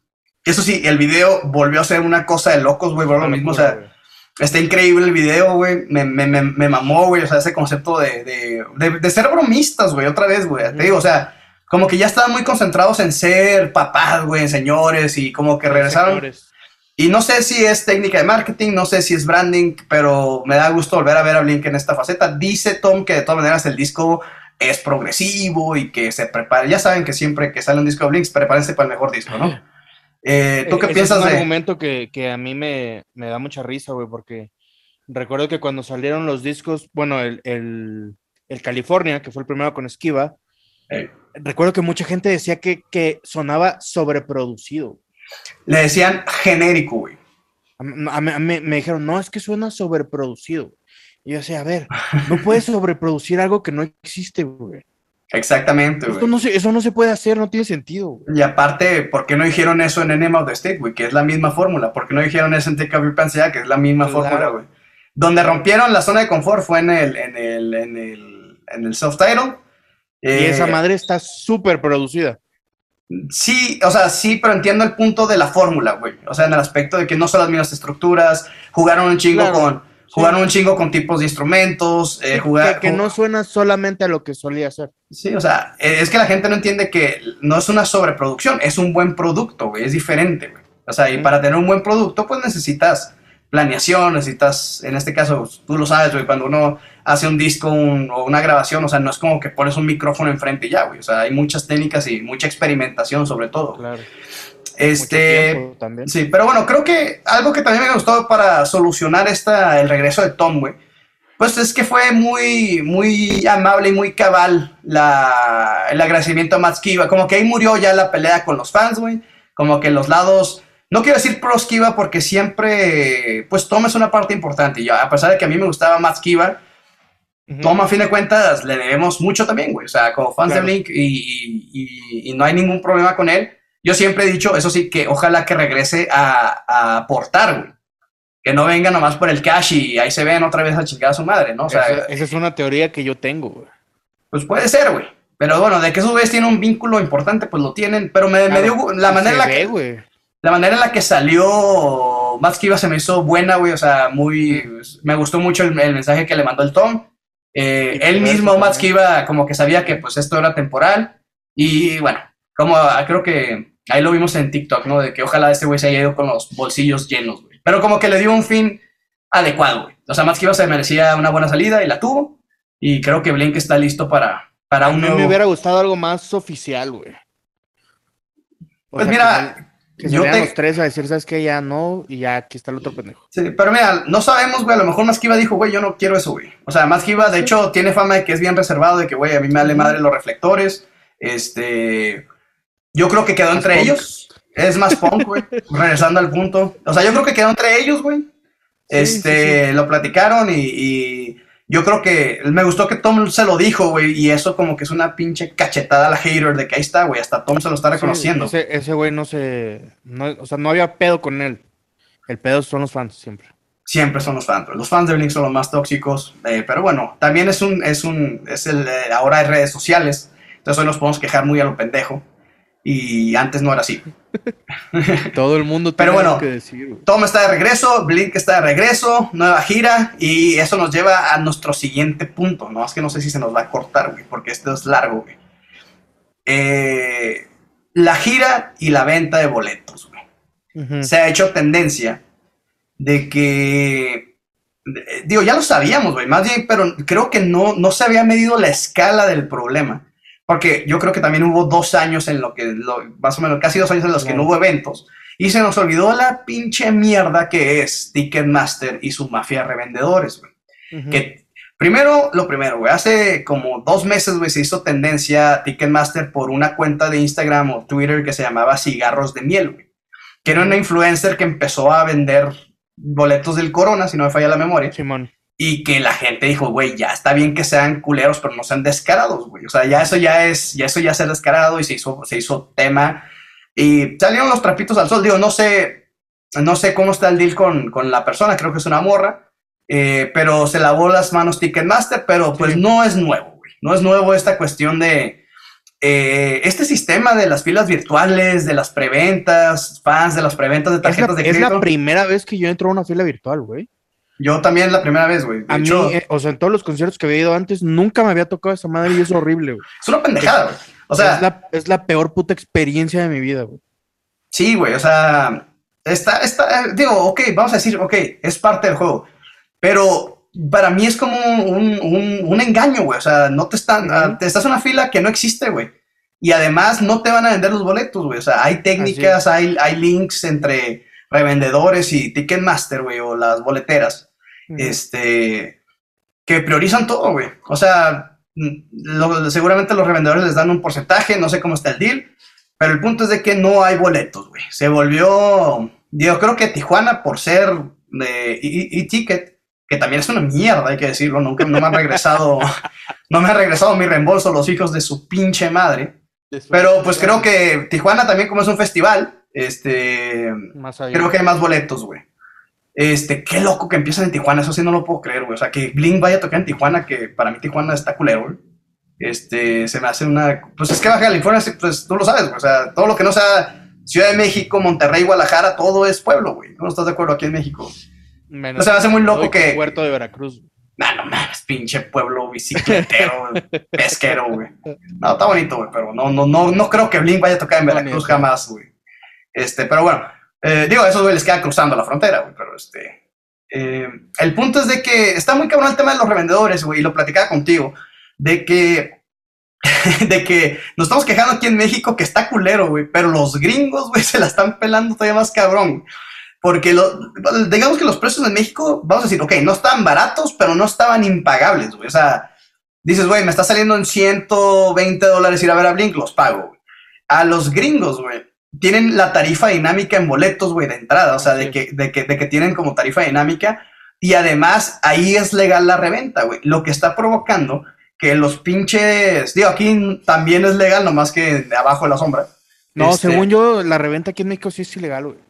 Eso sí, el video volvió a ser una cosa de locos, güey, por lo mismo. O sea, está increíble el video, güey. Me, me, me, mamó, güey. O sea, ese concepto de, de, de, ser bromistas, güey, otra vez, güey. Te digo, o sea, como que ya estaban muy concentrados en ser papás, güey, señores, y como que regresaron. Y no sé si es técnica de marketing, no sé si es branding, pero me da gusto volver a ver a Blink en esta faceta. Dice Tom que de todas maneras el disco es progresivo y que se prepare. Ya saben que siempre que sale un disco de Blinks, prepárense para el mejor disco, ¿no? Eh, ¿Tú qué piensas es un argumento que, a mí me, da mucha risa, güey, porque recuerdo que cuando salieron los discos, bueno, el, el, California, que fue el primero con Esquiva, recuerdo que mucha gente decía que, que sonaba sobreproducido. le decían genérico, güey. A, me dijeron, no, es que suena sobreproducido. Y yo decía, a ver, no puedes sobreproducir algo que no existe, güey. Exactamente, güey. No eso no se puede hacer, no tiene sentido. Güey. Y aparte, ¿por qué no dijeron eso en Enema of the State, güey? Que es la misma fórmula. ¿Por qué no dijeron eso en Take Up que es la misma fórmula, güey? Donde rompieron la zona de confort fue en el, en el, en el, en el self-title. Y esa eh, madre está súper producida. Sí, o sea, sí, pero entiendo el punto de la fórmula, güey. O sea, en el aspecto de que no son las mismas estructuras, jugaron un chingo con jugaron un chingo con tipos de instrumentos, eh, jugar, que, no suena solamente a lo que solía ser. Sí, o sea, eh, es que la gente no entiende que no es una sobreproducción, es un buen producto, güey, es diferente, güey. O sea, y para tener un buen producto, pues necesitas planeación, necesitas, en este caso, tú lo sabes, güey, cuando uno hace un disco o una grabación, o sea, no es como que pones un micrófono enfrente y ya, güey. O sea, hay muchas técnicas y mucha experimentación sobre todo. Claro. Este, sí, pero bueno, creo que algo que también me gustó para solucionar esta, el regreso de Tom, güey, pues es que fue muy, muy amable y muy cabal la, el agradecimiento a Matt Skiba. Como que ahí murió ya la pelea con los fans, güey. Como que los lados, no quiero decir pro Skiba porque siempre, pues Tom es una parte importante. Y a pesar de que a mí me gustaba Matt Skiba, Tom, a fin de cuentas, le debemos mucho también, güey. O sea, como fans de Blink y, y, no hay ningún problema con él. Yo siempre he dicho, eso sí, que ojalá que regrese a, aportar, güey. Que no venga nomás por el cash y ahí se ven otra vez a chingar a su madre, ¿no? O sea, esa, es una teoría que yo tengo, güey. Pues puede ser, güey. Pero bueno, de que su vez tiene un vínculo importante, pues lo tienen. Pero me, dio la manera en la que. La manera en la que salió Max Kiva se me hizo buena, güey. O sea, muy. Me gustó mucho el, mensaje que le mandó el Tom. Eh, él mismo, Max Kiva, como que sabía que pues esto era temporal. Y bueno, como creo que Ahí lo vimos en TikTok, ¿no? De que ojalá este güey se haya ido con los bolsillos llenos, güey. Pero como que le dio un fin adecuado, güey. O sea, más que iba se merecía una buena salida y la tuvo. Y creo que Blink está listo para, para un A mí me hubiera gustado algo más oficial, güey. Pues mira, que yo te... los tres a decir, ¿sabes qué? Ya no, y ya aquí está el otro pendejo. Sí, pero mira, no sabemos, güey, a lo mejor Maskiva dijo, güey, yo no quiero eso, güey. O sea, Maskiva, de hecho, tiene fama de que es bien reservado, de que, güey, a mí me vale madre los reflectores, este, yo creo que quedó entre ellos. Es más punk, güey. regresando al punto. O sea, yo creo que quedó entre ellos, güey. este, lo platicaron y, yo creo que me gustó que Tom se lo dijo, güey. Y eso como que es una pinche cachetada a la hater de que ahí está, güey. Hasta Tom se lo está reconociendo. ese güey no se. o sea, no había pedo con él. El pedo son los fans siempre. Siempre son los fans. Los fans de Blink son los más tóxicos. Eh, pero bueno, también es un. Es un. Es el. Eh, ahora hay redes sociales. Entonces hoy nos podemos quejar muy a lo pendejo y antes no era así. Todo el mundo tiene Pero bueno, que decir. Tom está de regreso, Blink está de regreso, nueva gira y eso nos lleva a nuestro siguiente punto. No es que no sé si se nos va a cortar, güey, porque esto es largo, güey. Eh, la gira y la venta de boletos, güey. Se ha hecho tendencia de que digo, ya lo sabíamos, güey, más bien, pero creo que no, no se había medido la escala del problema. Porque yo creo que también hubo dos años en lo que, más o menos, casi dos años en los que no hubo eventos. Y se nos olvidó la pinche mierda que es Ticketmaster y su mafia de revendedores, güey. Que primero, lo primero, güey, hace como dos meses, güey, se hizo tendencia Ticketmaster por una cuenta de Instagram o Twitter que se llamaba Cigarros de Miel, güey. Que era una influencer que empezó a vender boletos del Corona, si no me falla la memoria. Simón y que la gente dijo, güey, ya está bien que sean culeros, pero no sean descarados, güey. O sea, ya eso ya es, ya eso ya ser descarado y se hizo, se hizo tema. Y salieron los trapitos al sol. Digo, no sé, no sé cómo está el deal con, con la persona, creo que es una morra, eh, pero se lavó las manos Ticketmaster, pero pues no es nuevo, güey. No es nuevo esta cuestión de eh, este sistema de las filas virtuales, de las preventas, fans de las preventas de tarjetas de crédito. Es la primera vez que yo entro a una fila virtual, güey. Yo también la primera vez, güey. A mí, eh, o sea, en todos los conciertos que había ido antes, nunca me había tocado esa madre y es horrible, güey. Es una pendejada, güey. O sea, es la, es la, peor puta experiencia de mi vida, güey. Sí, güey, o sea, está, está, digo, ok, vamos a decir, ok, es parte del juego, pero para mí es como un, un, un engaño, güey. O sea, no te están, te estás en una fila que no existe, güey. Y además no te van a vender los boletos, güey. O sea, hay técnicas, hay, hay links entre revendedores y Ticketmaster, güey, o las boleteras, este, que priorizan todo, güey. O sea, seguramente los revendedores les dan un porcentaje, no sé cómo está el deal, Pero el punto es de que no hay boletos, güey. Se volvió, yo creo que Tijuana por ser de e-ticket, que también es una mierda, hay que decirlo, nunca no me han regresado, no me han regresado mi reembolso los hijos de su pinche madre. Pero pues creo que Tijuana también como es un festival, este, creo que hay más boletos, güey. Este, qué loco que empiezan en Tijuana, eso sí no lo puedo creer, güey. O sea, que Blink vaya a tocar en Tijuana, que para mí Tijuana está culero, güey. Este, se me hace una. Pues es que Baja California, pues tú lo sabes, güey. O sea, todo lo que no sea Ciudad de México, Monterrey, Guadalajara, todo es pueblo, güey. ¿No estás de acuerdo aquí en México? Menos o sea, me hace muy loco que. Puerto de Veracruz. No, no mames, pinche pueblo bicicletero, pesquero, güey. No, está bonito, güey, pero no, no, no, no creo que Blink vaya a tocar en Veracruz jamás, güey. Este, pero bueno, eh, digo, esos güey les queda cruzando la frontera, güey, pero este. Eh, el punto es de que está muy cabrón el tema de los revendedores, güey, y lo platicaba contigo, de que. de que nos estamos quejando aquí en México que está culero, güey, pero los gringos, güey, se la están pelando todavía más cabrón. Porque digamos que los precios en México, vamos a decir, ok, no estaban baratos, pero no estaban impagables, güey. O sea, dices, güey, me está saliendo en 120 dólares ir a ver a Blink, los pago, güey. A los gringos, güey, tienen la tarifa dinámica en boletos, güey, de entrada, o sea, de que, de, que, de que tienen como tarifa dinámica y además ahí es legal la reventa, güey, lo que está provocando que los pinches, digo, aquí también es legal, nomás que de abajo de la sombra. No, este según yo, la reventa aquí en México sí es ilegal, güey.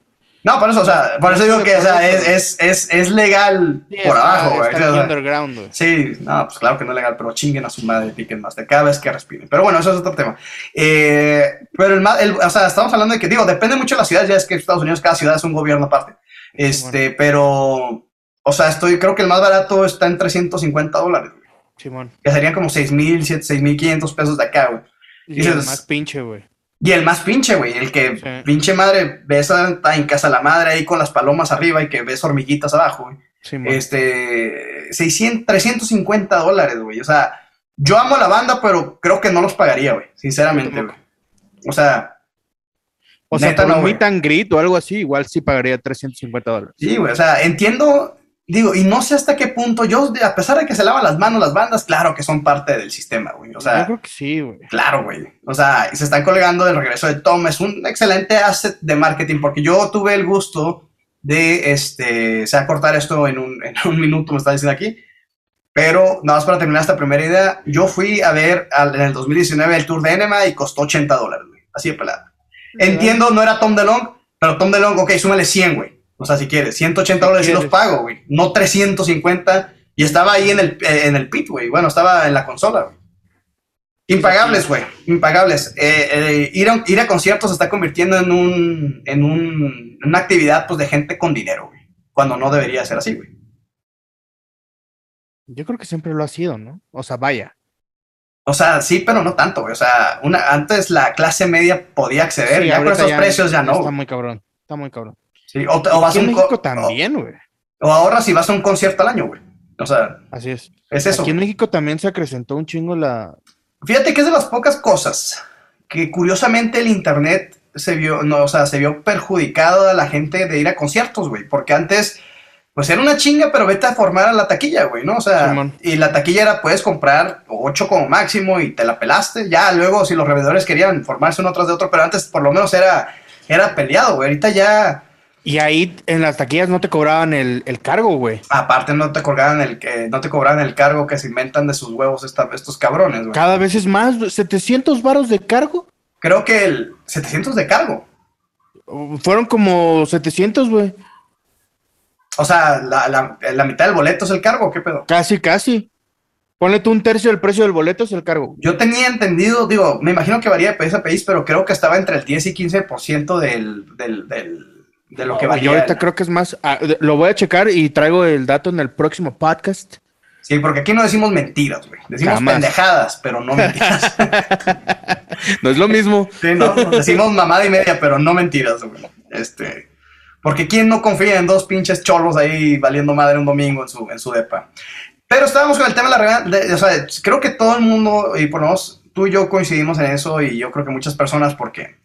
No, por eso, o sea, por eso digo que, o sea, es, es, es, es legal por abajo, güey. underground, güey. Sí, no, pues claro que no es legal, pero chinguen a su madre, piquen más de cada vez que respiren. Pero bueno, eso es otro tema. Eh, pero el, el, o sea, estamos hablando de que, digo, depende mucho de la ciudad, ya es que Estados Unidos, cada ciudad es un gobierno aparte. Este, pero, o sea, estoy, creo que el más barato está en 350 dólares, güey. Simón. Que serían como 6 mil, 6 mil 500 pesos de acá, güey. Y, y el más pinche, güey. Y el más pinche, güey, el que pinche madre ves está en casa la madre ahí con las palomas arriba y que ves hormiguitas abajo, güey. este, 600, 350 dólares, güey. O sea, yo amo la banda, pero creo que no los pagaría, güey, sinceramente, güey. O sea... O sea, por no, un tan grito o algo así, igual sí pagaría 350 dólares. Sí, güey, o sea, entiendo Digo, y no sé hasta qué punto, yo, a pesar de que se lavan las manos las bandas, claro que son parte del sistema, güey. O sea, yo creo que sí, güey. Claro, güey. O sea, se están colgando del regreso de Tom. Es un excelente asset de marketing porque yo tuve el gusto de, este, se va a cortar esto en un, en un minuto, me está diciendo aquí. Pero nada más para terminar esta primera idea, yo fui a ver en el 2019 el tour de Enema y costó 80 dólares, güey. Así de pelada. Entiendo, no era Tom DeLong, pero Tom DeLong, ok, súmale 100, güey. O sea, si quieres, 180 dólares sí los pago, güey. No 350. Y estaba ahí en el, en el pit, güey. Bueno, estaba en la consola, güey. Impagables, güey. Impagables. Eh, eh, ir, a, ir, a, conciertos se está convirtiendo en, un, en un, una actividad pues, de gente con dinero, güey. Cuando no debería ser así, güey. Yo creo que siempre lo ha sido, ¿no? O sea, vaya. O sea, sí, pero no tanto, güey. O sea, una, antes la clase media podía acceder, ya por esos precios ya no. Está muy cabrón. Está muy cabrón o, vas a un México también, güey. O, ahora si vas a un concierto al año, güey. O sea, así es. Es eso. Aquí en México también se acrecentó un chingo la. Fíjate que es de las pocas cosas que curiosamente el internet se vio, no, o sea, se vio perjudicado a la gente de ir a conciertos, güey. Porque antes, pues era una chinga, pero vete a formar a la taquilla, güey, ¿no? O sea, y la taquilla era, puedes comprar ocho como máximo y te la pelaste. Ya luego, si los revendedores querían formarse uno tras de otro, pero antes por lo menos era, era peleado, güey. Ahorita ya y ahí en las taquillas no te cobraban el, cargo, güey. Aparte no te cobraban el que no te cobraban el cargo que se inventan de sus huevos estos cabrones, güey. Cada vez es más, 700 varos de cargo. Creo que el 700 de cargo. Fueron como 700, güey. O sea, la, mitad del boleto es el cargo, ¿qué pedo? Casi, casi. Ponle tú un tercio del precio del boleto es el cargo. Yo tenía entendido, digo, me imagino que varía de país a país, pero creo que estaba entre el 10 y 15% del, del, del de lo que Yo ahorita creo que es más, ah, lo voy a checar y traigo el dato en el próximo podcast. Sí, porque aquí no decimos mentiras, güey. Decimos pendejadas, pero no mentiras. no es lo mismo. Sí, no, decimos mamada y media, pero no mentiras, güey. Este, porque quién no confía en dos pinches cholos ahí valiendo madre un domingo en su, en su depa. Pero estábamos con el tema de la de, o sea, creo que todo el mundo, y por lo menos tú y yo coincidimos en eso, y yo creo que muchas personas, porque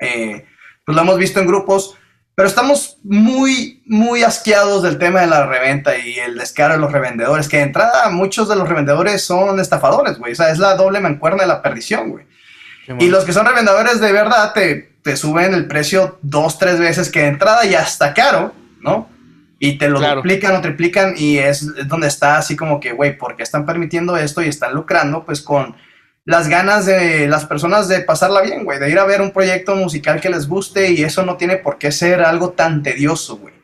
eh, pues lo hemos visto en grupos, pero estamos muy, muy asqueados del tema de la reventa y el descaro de los revendedores, que de entrada muchos de los revendedores son estafadores, güey. O sea, es la doble mancuerna de la perdición, güey. y los que son revendedores de verdad te, te, suben el precio dos, tres veces que de entrada y hasta caro, ¿no? Y te lo duplican o triplican y es donde está así como que, güey, ¿por qué están permitiendo esto y están lucrando? Pues con las ganas de las personas de pasarla bien, güey, de ir a ver un proyecto musical que les guste y eso no tiene por qué ser algo tan tedioso, güey.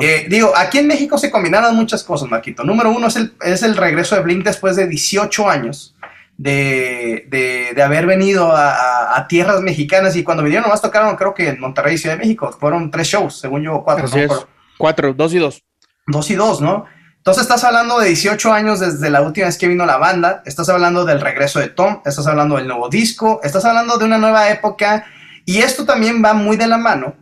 Eh, digo, aquí en México se combinaron muchas cosas, Marquito. Número uno es el, es el regreso de Blink después de 18 años de, de, de haber venido a, a, tierras mexicanas y cuando vinieron nomás tocaron creo que en Monterrey, Ciudad de México. Fueron tres shows, según yo, cuatro. Cuatro, dos y dos. Dos y dos, ¿no? Entonces estás hablando de 18 años desde la última vez que vino la banda, estás hablando del regreso de Tom, estás hablando del nuevo disco, estás hablando de una nueva época. Y esto también va muy de la mano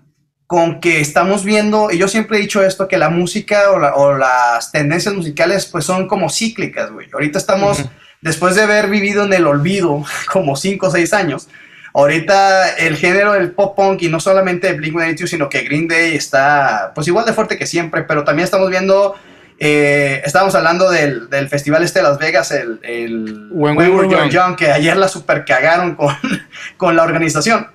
con que estamos viendo, y yo siempre he dicho esto, que la música o, las tendencias musicales pues son como cíclicas, güey. Ahorita estamos, después de haber vivido en el olvido como 5 o 6 años, ahorita el género del pop punk y no solamente Blink-182, sino que Green Day está pues igual de fuerte que siempre, pero también estamos viendo eh, estábamos hablando del, del, festival este de Las Vegas, el, el When, We Were Young. que ayer la super cagaron con, con la organización.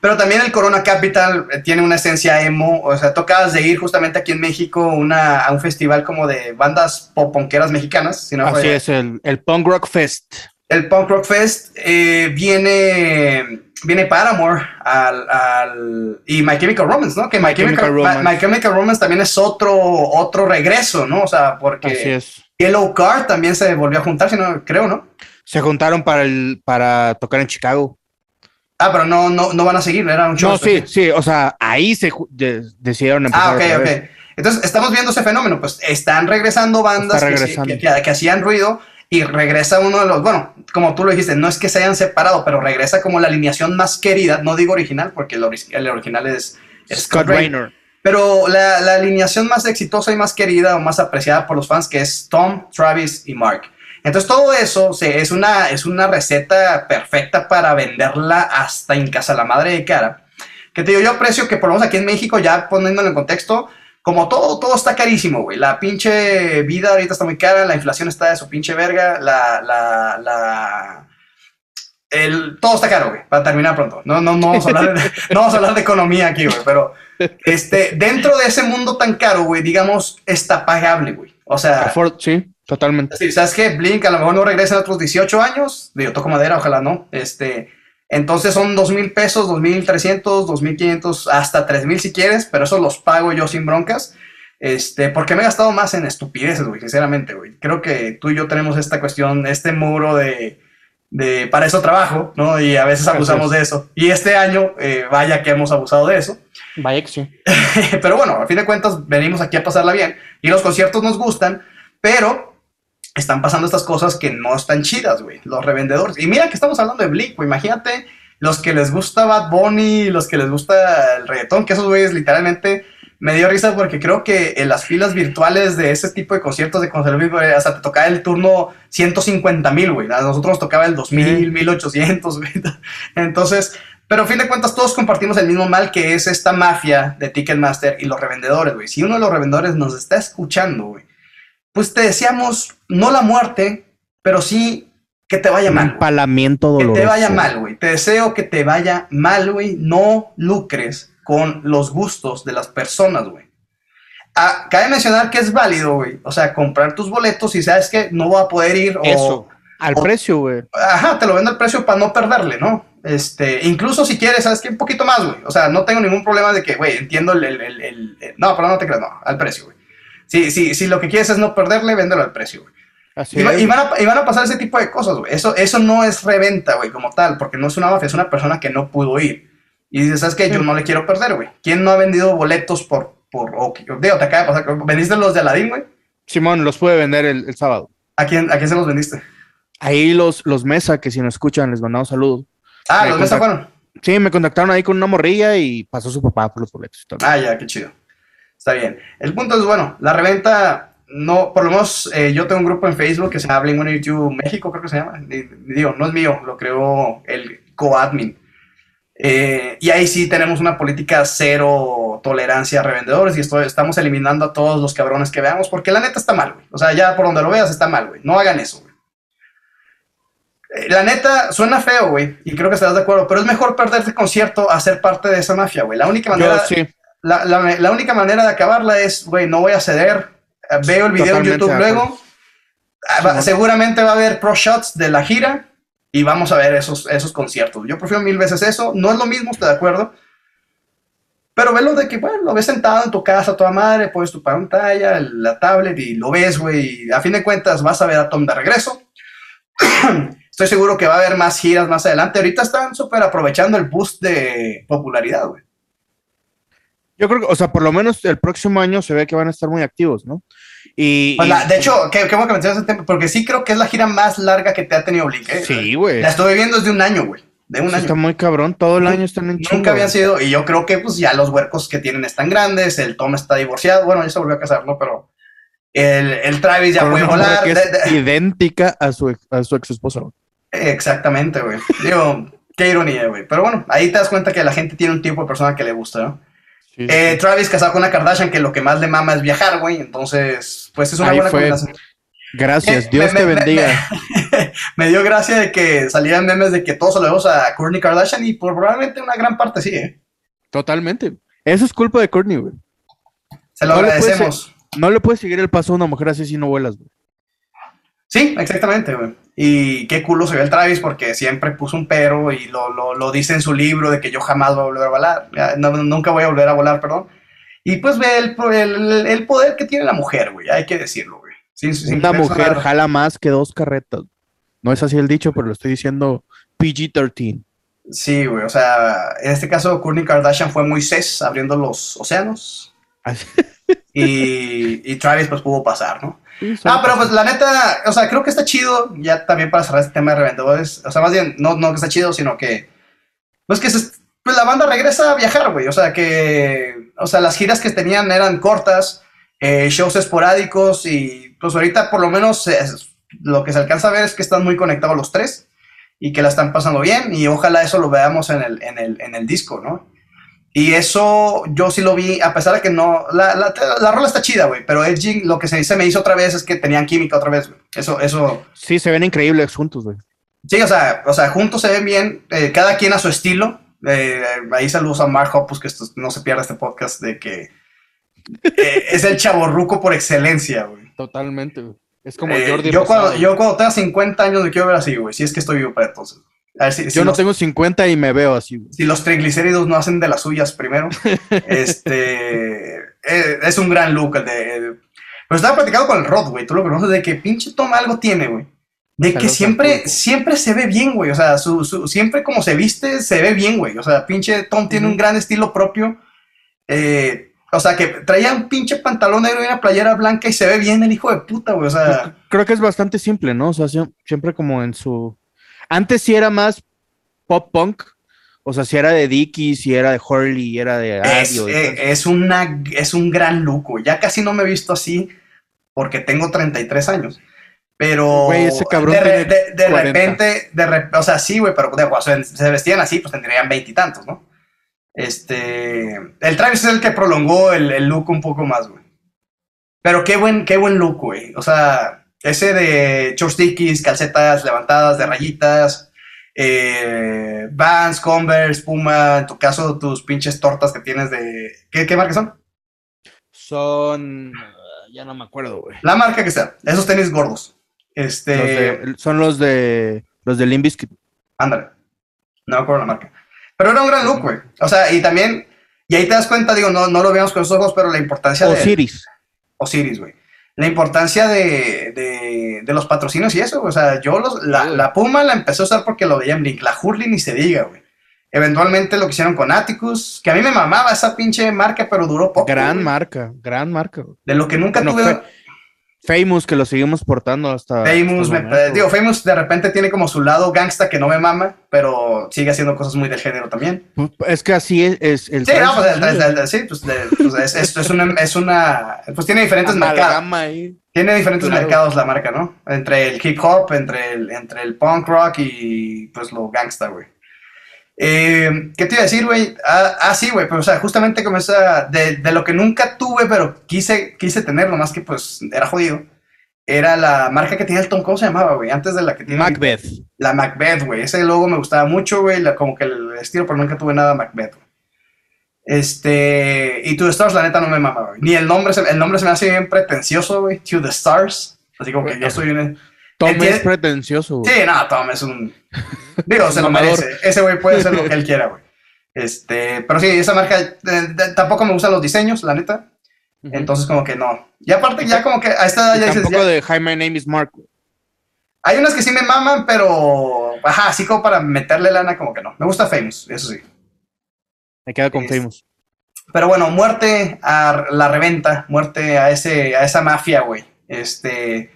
Pero también el Corona Capital eh, tiene una esencia emo, o sea, tocabas de ir justamente aquí en México una, a un festival como de bandas pop punkeras mexicanas. Si no Así es, el, el Punk Rock Fest. El Punk Rock Fest eh, viene viene Paramore al, al, y My Chemical Romance, ¿no? Que My, Chemical, Romance. también es otro, otro regreso, ¿no? O sea, porque Así es. Yellow Card también se volvió a juntar, si no, creo, ¿no? Se juntaron para, el, para tocar en Chicago. Ah, pero no, no, no van a seguir, era un show. No, sí, sí, o sea, ahí se decidieron empezar. Ah, ok, ok. Entonces, estamos viendo ese fenómeno, pues están regresando bandas Que, que, hacían ruido, y regresa uno de los, bueno, como tú lo dijiste, no es que se hayan separado, pero regresa como la alineación más querida, no digo original, porque el, original es, Scott Raynor. Pero la, la, alineación más exitosa y más querida o más apreciada por los fans, que es Tom, Travis y Mark. Entonces todo eso es, una, es una receta perfecta para venderla hasta en casa la madre de cara. Que te digo, yo aprecio que por lo menos aquí en México, ya poniéndolo en contexto, como todo, todo está carísimo, güey. La pinche vida ahorita está muy cara, la inflación está de su pinche verga, la, la, la... El, todo está caro, güey, para terminar pronto. No, no, no, vamos a hablar de, no vamos a hablar de economía aquí, güey, pero este, dentro de ese mundo tan caro, güey, digamos, está pagable, güey. O sea... Sí, totalmente. Sí, ¿sabes qué? Blink a lo mejor no regresa en otros 18 años. Digo, toco madera, ojalá no. Este entonces son dos mil pesos, dos mil trescientos, dos mil quinientos, hasta tres mil si quieres, pero eso los pago yo sin broncas. Este, porque me he gastado más en estupideces, güey, sinceramente, güey. Creo que tú y yo tenemos esta cuestión, este muro de, de para eso trabajo, ¿no? Y a veces abusamos de eso. Y este año, eh, vaya que hemos abusado de eso. Vaya que sí. pero bueno, a fin de cuentas, venimos aquí a pasarla bien. Y los conciertos nos gustan, pero están pasando estas cosas que no están chidas, güey, los revendedores. Y mira que estamos hablando de Blink, güey, imagínate los que les gusta Bad Bunny, los que les gusta el reggaetón, que esos güeyes literalmente me dio risa porque creo que en las filas virtuales de ese tipo de conciertos de conciertos, hasta te tocaba el turno 150 mil, güey. A nosotros nos tocaba el 2000, 1800, güey. Entonces, pero a fin de cuentas todos compartimos el mismo mal que es esta mafia de Ticketmaster y los revendedores, güey. Si uno de los revendedores nos está escuchando, güey, pues te deseamos no la muerte, pero sí que te vaya mal. Empalamiento doloroso. Que te vaya mal, güey. Te deseo que te vaya mal, güey. No lucres con los gustos de las personas, güey. Ah, cabe mencionar que es válido, güey. O sea, comprar tus boletos y sabes que no va a poder ir. Eso. al precio, güey. Ajá, te lo vendo al precio para no perderle, ¿no? Este, incluso si quieres, sabes que un poquito más, güey. O sea, no tengo ningún problema de que, güey, entiendo el, el, el, No, pero no te creas, no, al precio, güey. Sí, sí, si lo que quieres es no perderle, véndelo al precio, güey. Así y, y, van a, y, van a, pasar ese tipo de cosas, güey. Eso, eso no es reventa, güey, como tal, porque no es una mafia, es una persona que no pudo ir. Y dices, ¿sabes qué? Yo no le quiero perder, güey. ¿Quién no ha vendido boletos por... por o, digo, te acaba de pasar. ¿Vendiste los de Aladdin, güey? Simón, los pude vender el, el, sábado. ¿A quién, ¿A quién se los vendiste? Ahí los, los Mesa, que si nos escuchan, les mandamos saludos. Ah, los Mesa fueron. Sí, me contactaron ahí con una morrilla y pasó su papá por los boletos. Ah, ya, qué chido. Está bien. El punto es, bueno, la reventa, no, por lo menos eh, yo tengo un grupo en Facebook que se llama Blink YouTube México, creo que se llama. Digo, no es mío, lo creó el co-admin. Eh, y ahí sí tenemos una política cero tolerancia a revendedores y esto, estamos eliminando a todos los cabrones que veamos porque la neta está mal, güey. O sea, ya por donde lo veas está mal, güey. No hagan eso, güey. Eh, La neta, suena feo, güey, y creo que estarás de acuerdo, pero es mejor perderte concierto a ser parte de esa mafia, güey. La única manera, Yo sí. La, la- la única manera de acabarla es, güey, no voy a ceder, eh, veo el video en YouTube luego, ah, seguramente va a haber pro shots de la gira y vamos a ver esos, esos conciertos. Yo prefiero mil veces eso, no es lo mismo, estoy de acuerdo, pero velo de que, bueno, lo ves sentado en tu casa, toda madre, pones tu pantalla, la tablet y lo ves, güey, a fin de cuentas vas a ver a Tom de regreso. Estoy seguro que va a haber más giras más adelante. Ahorita están súper aprovechando el boost de popularidad, güey. Yo creo que, o sea, por lo menos el próximo año se ve que van a estar muy activos, ¿no? Y, Pues y- la- de hecho, qué, qué bueno que mencionas ese tema, porque sí creo que es la gira más larga que te ha tenido Blink. ¿eh? sí, güey. La estuve viendo desde un año, güey. De un Sí, Está año. muy cabrón. Todo el año están en Nunca chinga, habían sido, y yo creo que pues ya los huercos que tienen están grandes, el Tom está divorciado, bueno, ya se volvió a casar, ¿no? Pero el, el Travis ya Con puede volar. que de- es de- idéntica a su, ex- a su ex esposa. Exactamente, güey. Digo, qué ironía, güey. Pero bueno, ahí te das cuenta que la gente tiene un tipo de persona que le gusta, ¿no? Eh, Travis casado con una Kardashian que lo que más le mama es viajar, güey. Entonces, pues es una Ahí buena fue. combinación. Gracias, Me- Dios me- te me- bendiga. Me, me dio gracia de que salían memes de que todos se lo debemos a Kourtney Kardashian y probablemente una gran parte sí, ¿eh? Totalmente. Eso es culpa de Courtney, güey. Se lo No le agradecemos. No le puedes seguir el paso a una mujer así si no vuelas, güey. Sí, exactamente, güey. Y qué culo se ve el Travis porque siempre puso un pero y lo, lo, lo dice en su libro de que yo jamás voy a volver a volar. No- nunca voy a volver a volar, perdón. Y pues ve el, el, el poder que tiene la mujer, güey. Hay que decirlo, güey. Sin- sin Una mujer sonar- jala más que dos carretas. No es así el dicho, pero lo estoy diciendo PG-13. Sí, güey. O sea, en este caso, Kourtney Kardashian fue Moisés abriendo los océanos. Y, y Travis, pues pudo pasar, ¿no? Ah, pero pues la neta, o sea, creo que está chido, ya también para cerrar este tema de revendedores, o sea, más bien, no, no que está chido, sino que, pues que pues la banda regresa a viajar, güey, o sea, que, o sea, las giras que tenían eran cortas, eh, shows esporádicos y pues ahorita por lo menos lo que se alcanza a ver es que están muy conectados los tres y que la están pasando bien y ojalá eso lo veamos en el, en el, en el disco, ¿no? Y eso yo sí lo vi, a pesar de que no. La, la, la rola está chida, güey. Pero Edging, lo que se, me hizo otra vez es que tenían química otra vez, güey. Eso, eso. Sí, se ven increíbles juntos, güey. Sí, o sea, o sea, juntos se ven bien, eh, cada quien a su estilo. Eh, ahí saludos a Mark Hoppus, que esto, no se pierda este podcast de que eh, es el chaborruco por excelencia, güey. Totalmente, güey. Es como Eh, Jordi yo, Rosado. cuando, yo cuando tenga 50 años me quiero ver así, güey. Si es que estoy vivo para entonces. A ver si, si Yo no los- tengo 50 y me veo así, si los triglicéridos no hacen de las suyas primero, este eh, es un gran look el de. el- pero estaba platicando con el Rod, güey. Tú lo conoces de que pinche Tom algo tiene, güey. De que Saludos siempre, siempre se ve bien, güey. O sea, su, su- siempre como se viste, se ve bien, güey. O sea, pinche Tom tiene un gran estilo propio. Eh, o sea, que traía un pinche pantalón negro y una playera blanca y se ve bien el hijo de puta, güey. O sea, Creo que es bastante simple, ¿no? O sea, sie- siempre como en su... Antes sí era más pop punk. O sea, si era de Dickie, si era de Hurley, era de Es, Adio. eh, eso. es, una, es un gran look, güey. Ya casi no me he visto así porque tengo 33 años. Pero Güey, ese cabrón de, re- tiene de- de 40. repente, de rep- o sea, sí, güey, pero de, o sea, se vestían así, pues tendrían veintitantos, ¿no? Este, el Travis es el que prolongó el, el look un poco más, güey. Pero qué buen, qué buen look, güey. O sea, ese de short stickies, calcetas levantadas de rayitas, eh, Vans, Converse, Puma, en tu caso tus pinches tortas que tienes de... ¿Qué, qué marca son? Son... Ya no me acuerdo, güey. La marca que sea, esos tenis gordos. Este, Los de- son los de... Los de Limp Bizkit. ándale, no me acuerdo la marca. Pero era un gran look, güey. O sea, y también, y ahí te das cuenta, digo, no, no lo veamos con esos ojos, pero la importancia de... Osiris. Osiris, güey. La importancia de, de, de los patrocinios y eso. O sea, yo los, la, la Puma la empecé a usar porque lo veía en Blink. La Hurley ni se diga, güey. Eventualmente lo que hicieron con Atticus, que a mí me mamaba esa pinche marca, pero duró poco. Gran güey. marca, gran marca. güey. De lo que nunca tuve. Famous, que lo seguimos portando hasta... Famous, hasta el me- digo, Famous de repente tiene como su lado gangsta que no me mama, pero sigue haciendo cosas muy del género también. Pues, Es que así es, es el Sí, no, pues, el- el- el- sí, pues, de- pues, es, es- es una, es una, pues tiene diferentes mercados. ahí. Tiene diferentes Claro. mercados la marca, ¿no? Entre el hip hop, entre el, entre el punk rock y pues lo gangsta, güey. Eh, ¿Qué te iba a decir, güey? Ah, ah, sí, güey, pero o sea, justamente como esa, de, de lo que nunca tuve, pero quise, quise tener, nomás que pues era jodido. era la marca que tenía el Tom, ¿cómo se llamaba, güey? Antes de la que tiene... Macbeth. La Macbeth, güey. Ese logo me gustaba mucho, güey. Como que el estilo, pero nunca tuve nada Macbeth. Este, y To The Stars, la neta, no me mamaba, güey. Ni el nombre, el nombre se me hace bien pretencioso, güey. To The Stars. Así como que yo soy un... Tom es pretencioso, güey. Sí, no, Tom es un... Digo, se lo merece. Ese güey puede hacer lo que él quiera, güey. Este, pero sí, esa marca, eh, tampoco me gustan los diseños, la neta. Entonces, como que no. Y aparte, ya como que a esta edad ya dices. Tampoco de Hi, my name is Mark. Hay unas que sí me maman, pero. Ajá, así como para meterle lana, como que no. Me gusta Famous, eso sí. Me queda con Famous. Pero bueno, muerte a la reventa, muerte a, ese, a esa mafia, güey. Este.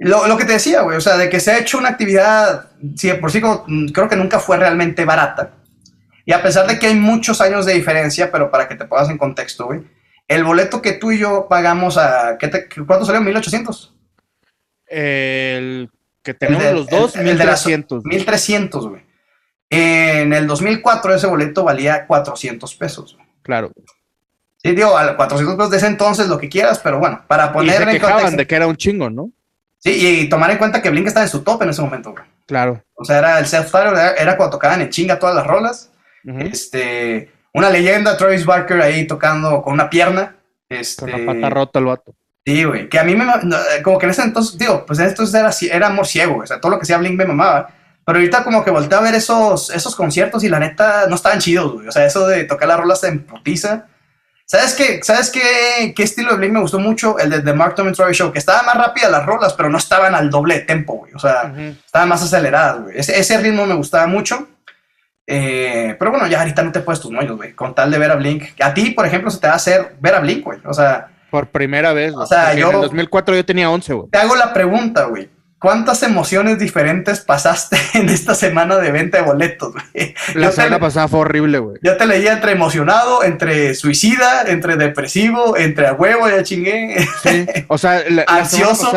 Lo, lo, que te decía, güey, o sea, de que se ha hecho una actividad, sí, por sí creo que nunca fue realmente barata. Y a pesar de que hay muchos años de diferencia, pero para que te pongas en contexto, güey, el boleto que tú y yo pagamos a. ¿qué te, ¿Cuánto salió? ¿1800? El que tenemos los dos, el, 1300. 1300, güey. En el 2004 ese boleto valía 400 pesos. Claro. Sí, digo, a 400 pesos de ese entonces, lo que quieras, pero bueno, para poner y se quejaban de que era un chingo, ¿no? Sí, y tomar en cuenta que Blink estaba en su top en ese momento, güey. Claro. O sea, era el self-title, era, cuando tocaban en chinga todas las rolas. Este una leyenda, Travis Barker ahí tocando con una pierna. Este, con la pata rota el vato. Sí, güey, que a mí me, como que en ese entonces, digo, pues en entonces era, era amor ciego, o sea, todo lo que sea Blink me mamaba. Pero ahorita como que volteé a ver esos, esos conciertos y la neta no estaban chidos, güey. O sea, eso de tocar las rolas en putiza. ¿Sabes qué? ¿Sabes qué, qué estilo de Blink me gustó mucho? El de The Mark Tom Travis Show, que estaba más rápida las rolas, pero no estaban al doble tempo, güey. O sea, estaban más aceleradas, güey. Ese, ese ritmo me gustaba mucho. Eh, pero bueno, ya ahorita no te puedes tus moños, güey. Con tal de ver a Blink. A ti, por ejemplo, se te va a hacer ver a Blink, güey. O sea. Por primera vez, O sea, yo. En el 2004 yo tenía 11, güey. Te hago la pregunta, güey. ¿Cuántas emociones diferentes pasaste en esta semana de venta de boletos, güey? La semana pasada fue horrible, güey. Yo te leía entre emocionado, entre suicida, entre depresivo, entre a huevo, ya chingué. Sí. O sea, la, ansioso.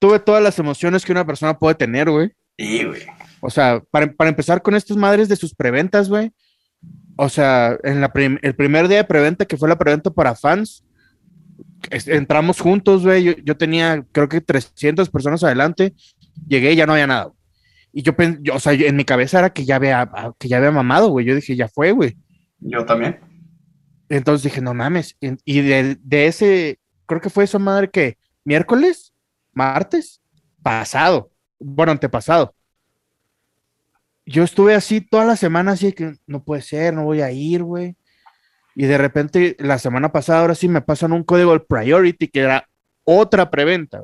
tuve todas las emociones que una persona puede tener, güey. Sí, güey. O sea, para, empezar con estas madres de sus preventas, güey. O sea, en la el primer día de preventa, que fue la preventa para fans, entramos juntos, güey. Yo, tenía, creo que 300 personas adelante. Llegué y ya no había nada. Y yo, yo, o sea, en mi cabeza era que ya había, que ya había mamado, güey. Yo dije, ya fue, güey. Yo también. Entonces dije, no mames. Y de, de ese, creo que fue esa madre que miércoles, martes, pasado, bueno, antepasado yo estuve así toda la semana, así que no puede ser, no voy a ir, güey. Y de repente, la semana pasada, ahora sí me pasan un código del Priority que era otra preventa.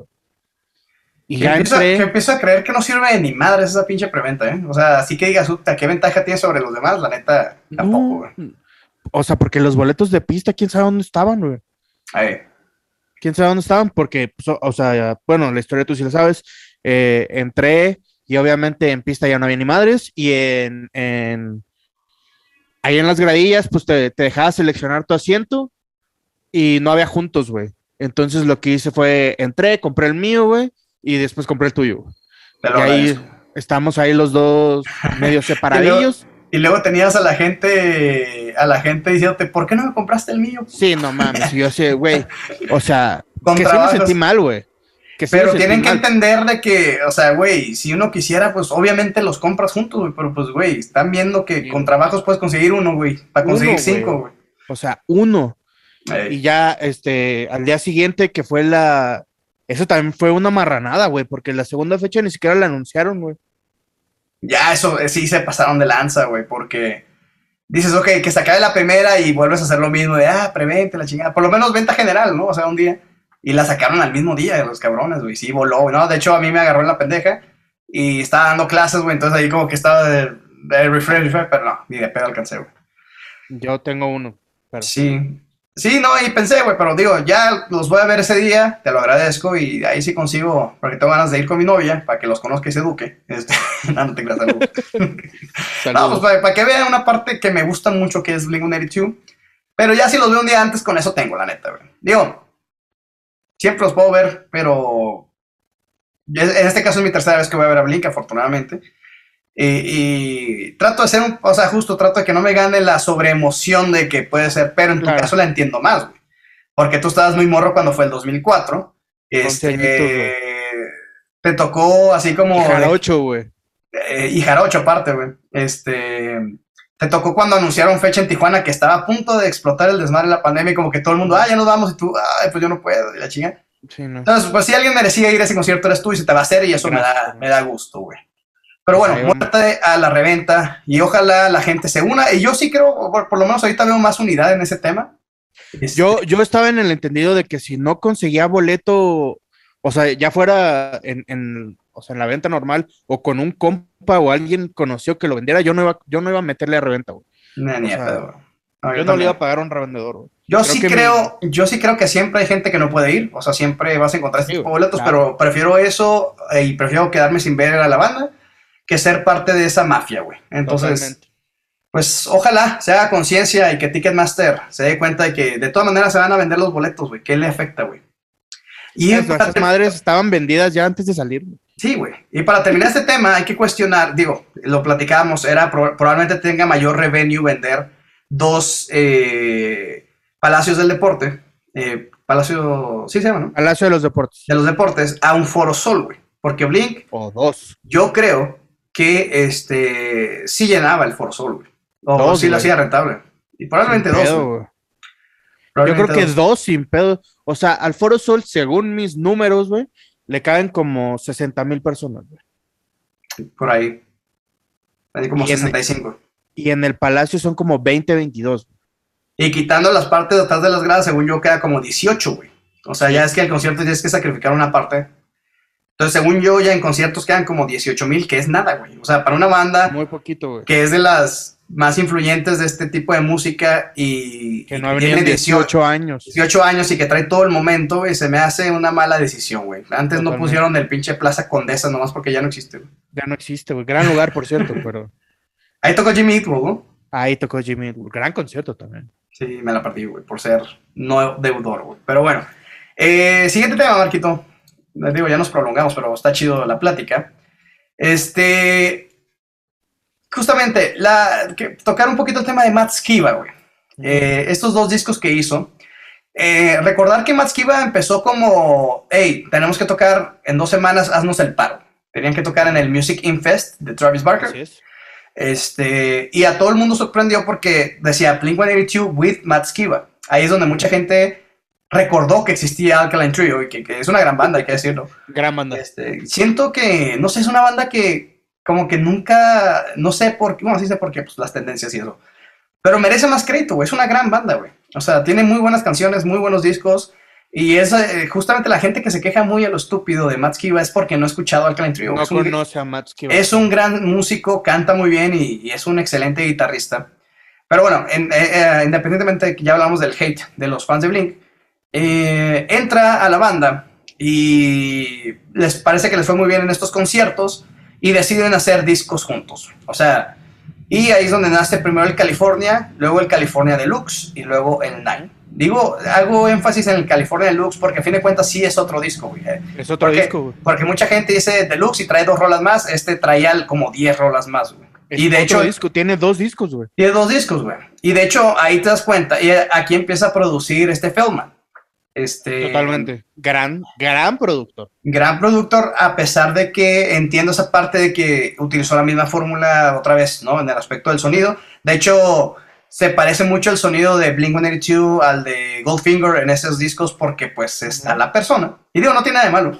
Y ya empiezo, empiezo a creer que no sirve de ni madres esa pinche preventa, ¿eh? O sea, así que digas, ¿qué ventaja tiene sobre los demás? La neta, tampoco, güey. O sea, porque los boletos de pista, ¿quién sabe dónde estaban, güey? Ahí. ¿Quién sabe dónde estaban? Porque, pues, o, sea, bueno, la historia tú sí la sabes. Eh, entré, y obviamente en pista ya no había ni madres y en, ahí en las gradillas pues te, te dejaba seleccionar tu asiento y no había juntos, güey. Entonces lo que hice fue entré, compré el mío, güey, y después compré el tuyo. Y ahí estamos ahí los dos medio separadillos. y, luego, tenías a la gente, a la gente diciéndote, ¿por qué no me compraste el mío? Sí, no mames, yo sé, güey. O sea, que sí me sentí mal, güey. Pero tienen que entender de que, o sea, güey, si uno quisiera, pues obviamente los compras juntos, güey, pero pues, güey, están viendo que con trabajos puedes conseguir uno, güey, para conseguir cinco, güey. O sea, uno. Y ya, este, al día siguiente que fue la... Eso también fue una marranada, güey, porque la segunda fecha ni siquiera la anunciaron, güey. Ya, eso eh, sí se pasaron de lanza, güey, porque dices, ok, que se acabe la primera y vuelves a hacer lo mismo de, ah, prevente la chingada. Por lo menos venta general, ¿no? O sea, un día. Y la sacaron al mismo día, los cabrones, güey. Sí, voló, ¿no? De hecho, a mí me agarró en la pendeja y estaba dando clases, güey. Entonces ahí como que estaba de, de refresh, pero no, ni de pedo alcancé, güey. Yo tengo uno. Sí. Sí, no, y pensé, güey, pero digo, ya los voy a ver ese día, te lo agradezco y ahí sí consigo, porque tengo ganas de ir con mi novia para que los conozca y se eduque. Este, no, no te creas, no, pues para, que vean una parte que me gusta mucho que es Blink-182. Pero ya si los veo un día antes, con eso tengo, la neta, güey. Digo, siempre los puedo ver, pero en este caso es mi tercera vez que voy a ver a Blink, afortunadamente. Y, trato de ser un, o sea, justo trato de que no me gane la sobreemoción de que puede ser, pero en tu caso la entiendo más, güey. Porque tú estabas muy morro cuando fue el 2004 Este, te tocó así como... Y Jarocho, güey. eh, y Jarocho aparte, güey. Este, te tocó cuando anunciaron fecha en Tijuana que estaba a punto de explotar el desmadre de la pandemia y como que todo el mundo, ah, ya nos vamos y tú, ay, pues yo no puedo, y la chinga. Sí, no. Entonces, pues si alguien merecía ir a ese concierto eres tú y se te va a hacer y eso me da, me da gusto, güey. Pero bueno, Pues ahí muerte a la reventa y ojalá la gente se una. Y yo sí creo, por, por lo menos ahorita veo más unidad en ese tema. Este, Yo, yo estaba en el entendido de que si no conseguía boleto, o sea, ya fuera en, en, o sea, en la venta normal o con un compa o alguien conocido que lo vendiera, yo no iba, yo no iba a meterle a reventa, güey. Ni sea, pedo. No, Yo yo no le iba a pagar a un revendedor, güey. Yo Creo sí mi- creo, yo sí creo que siempre hay gente que no puede ir, o sea, siempre vas a encontrar este Sí, tipo de boletos, claro. pero prefiero eso eh, y prefiero quedarme sin ver a la banda que ser parte de esa mafia, güey. Entonces, Totalmente. pues ojalá se haga conciencia y que Ticketmaster se dé cuenta de que de todas maneras se van a vender los boletos, güey. ¿Qué le afecta, güey? Y Esas madres estaban vendidas ya antes de salir. Sí, güey. Y para terminar este tema hay que cuestionar, digo, lo platicábamos, era pro- probablemente tenga mayor revenue vender dos eh, palacios del deporte, eh, palacio, sí se llama, ¿no? Palacio de los Deportes. De los deportes a un foro sol, güey. Porque Blink, O dos. yo creo que este sí llenaba el foro sol, güey. O Dos, sí lo hacía rentable. Y probablemente Sin dos. pedo. Yo creo que dos. dos sin pedo. O sea, al Foro Sol, según mis números, güey, le caen como 60 mil personas, güey. Por ahí. Ahí como Y en- 65. Y en el Palacio son como 20, 22. Y quitando las partes de atrás de las gradas, según yo, queda como 18, güey. O sea, ya es que el concierto tienes que sacrificar una parte. Entonces, según yo, ya en conciertos quedan como 18 mil, que es nada, güey. O sea, para una banda Muy poquito, güey. que es de las más influyentes de este tipo de música y Que y no que tiene 18 años. 18 años y que trae todo el momento, güey, se me hace una mala decisión, güey. Antes no pusieron el pinche Plaza Condesa nomás porque ya no existe, güey. Ya no existe, güey. Gran lugar, por cierto, pero Ahí tocó Jimmy Eat ¿no? ahí tocó Jimmy. Eat. Gran concierto también. Sí, me la partí, güey, por ser no deudor, güey. Pero bueno. Eh, siguiente tema, Marquito. Les digo, ya nos prolongamos, pero está chido la plática. Este. Justamente, la, que, tocar un poquito el tema de Matt Skiba, güey. Eh, estos dos discos que hizo. Eh, recordar que Matt Skiba empezó como, hey, tenemos que tocar en dos semanas, haznos el paro. Tenían que tocar en el Music In Fest de Travis Barker. Así es. Este, y a todo el mundo sorprendió porque decía Blink 182 with Matt Skiba. Ahí es donde mucha gente recordó que existía Alkaline Trio y que, que es una gran banda, hay que decirlo. Gran banda. Este, siento que, no sé, es una banda que como que nunca, no sé por qué, bueno, sí sé por qué, pues las tendencias y eso. Pero merece más crédito, güey. Es una gran banda, güey. O sea, tiene muy buenas canciones, muy buenos discos. Y es eh, justamente la gente que se queja muy a lo estúpido de Matt Skiba es porque no ha escuchado Alkaline Trio. No Es un- conoce a Matt Skiba. es un gran músico, canta muy bien y, y es un excelente guitarrista. Pero bueno, en- eh, eh, independientemente de que ya hablamos del hate de los fans de Blink, entra a la banda y les parece que les fue muy bien en estos conciertos y deciden hacer discos juntos. O sea, y ahí es donde nace primero el California, luego el California Deluxe y luego el Nine. Digo, hago énfasis en el California Deluxe porque a fin de cuentas sí es otro disco, güey. Es otro Porque- disco, güey. Porque mucha gente dice Deluxe y trae dos rolas más, este traía como 10 rolas más, güey. Es Y de otro hecho, disco. Tiene dos discos, güey. tiene dos discos, güey. Y de hecho, ahí te das cuenta, y aquí empieza a producir este Feldman. Este, Totalmente. Gran, gran productor. Gran productor, a pesar de que entiendo esa parte de que utilizó la misma fórmula otra vez, ¿no? En el aspecto del sonido. De hecho, se parece mucho el sonido de Blink-182 al de Goldfinger en esos discos porque, pues, está la persona. Y digo, no tiene nada de malo.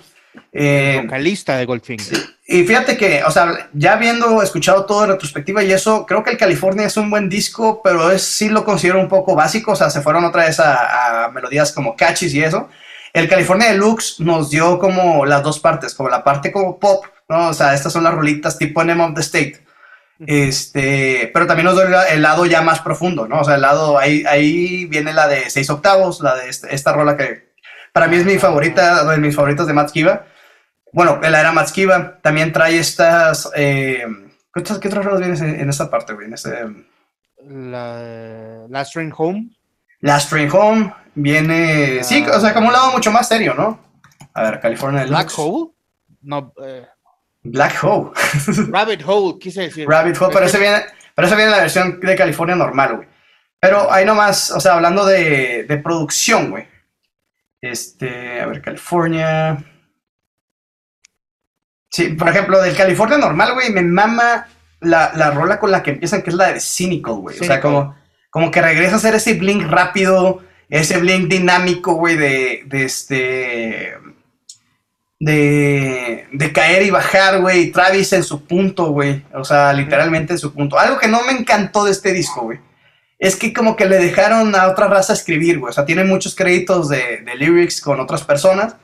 Eh, Vocalista de Goldfinger. y fíjate que, o sea, ya habiendo escuchado todo en retrospectiva y eso, creo que el California es un buen disco, pero es, sí lo considero un poco básico, o sea, se fueron otra vez a, a melodías como catchies y eso. El California Deluxe nos dio como las dos partes, como la parte como pop, ¿no? O sea, estas son las rolitas tipo Name of the State. Este, pero también nos dio el- lado ya más profundo, ¿no? O sea, el lado, ahí, ahí viene la de seis octavos, la de este- esta rola que para mí es mi favorita, de mis favoritas de Matt Skiba. Bueno, la era Matt Skiba. También trae estas. Eh, ¿qué, otras, rolas vienen en, esta parte, güey? En ese, La, Last Train Home. Last Train Home. Viene. Sí, o sea, como un lado mucho más serio, ¿no? A ver, California Black Deluxe. Hole. No, eh, Black Hole. Rabbit Hole, quise decir. Rabbit Hole, pero Es ese viene, pero ese viene en la versión de California normal, güey. Pero ahí nomás, o sea, hablando de, de producción, güey. Este, a ver, California. Sí, por ejemplo, del California normal, güey, me mama la, la rola con la que empiezan, que es la de Cynical, güey. O sea, como, como que regresa a hacer ese blink rápido, ese blink dinámico, güey, de, de este. De, de caer y bajar, güey. Travis en su punto, güey. O sea, literalmente en su punto. Algo que no me encantó de este disco, güey. Es que como que le dejaron a otra raza escribir, güey. O sea, tiene muchos créditos de, de lyrics con otras personas.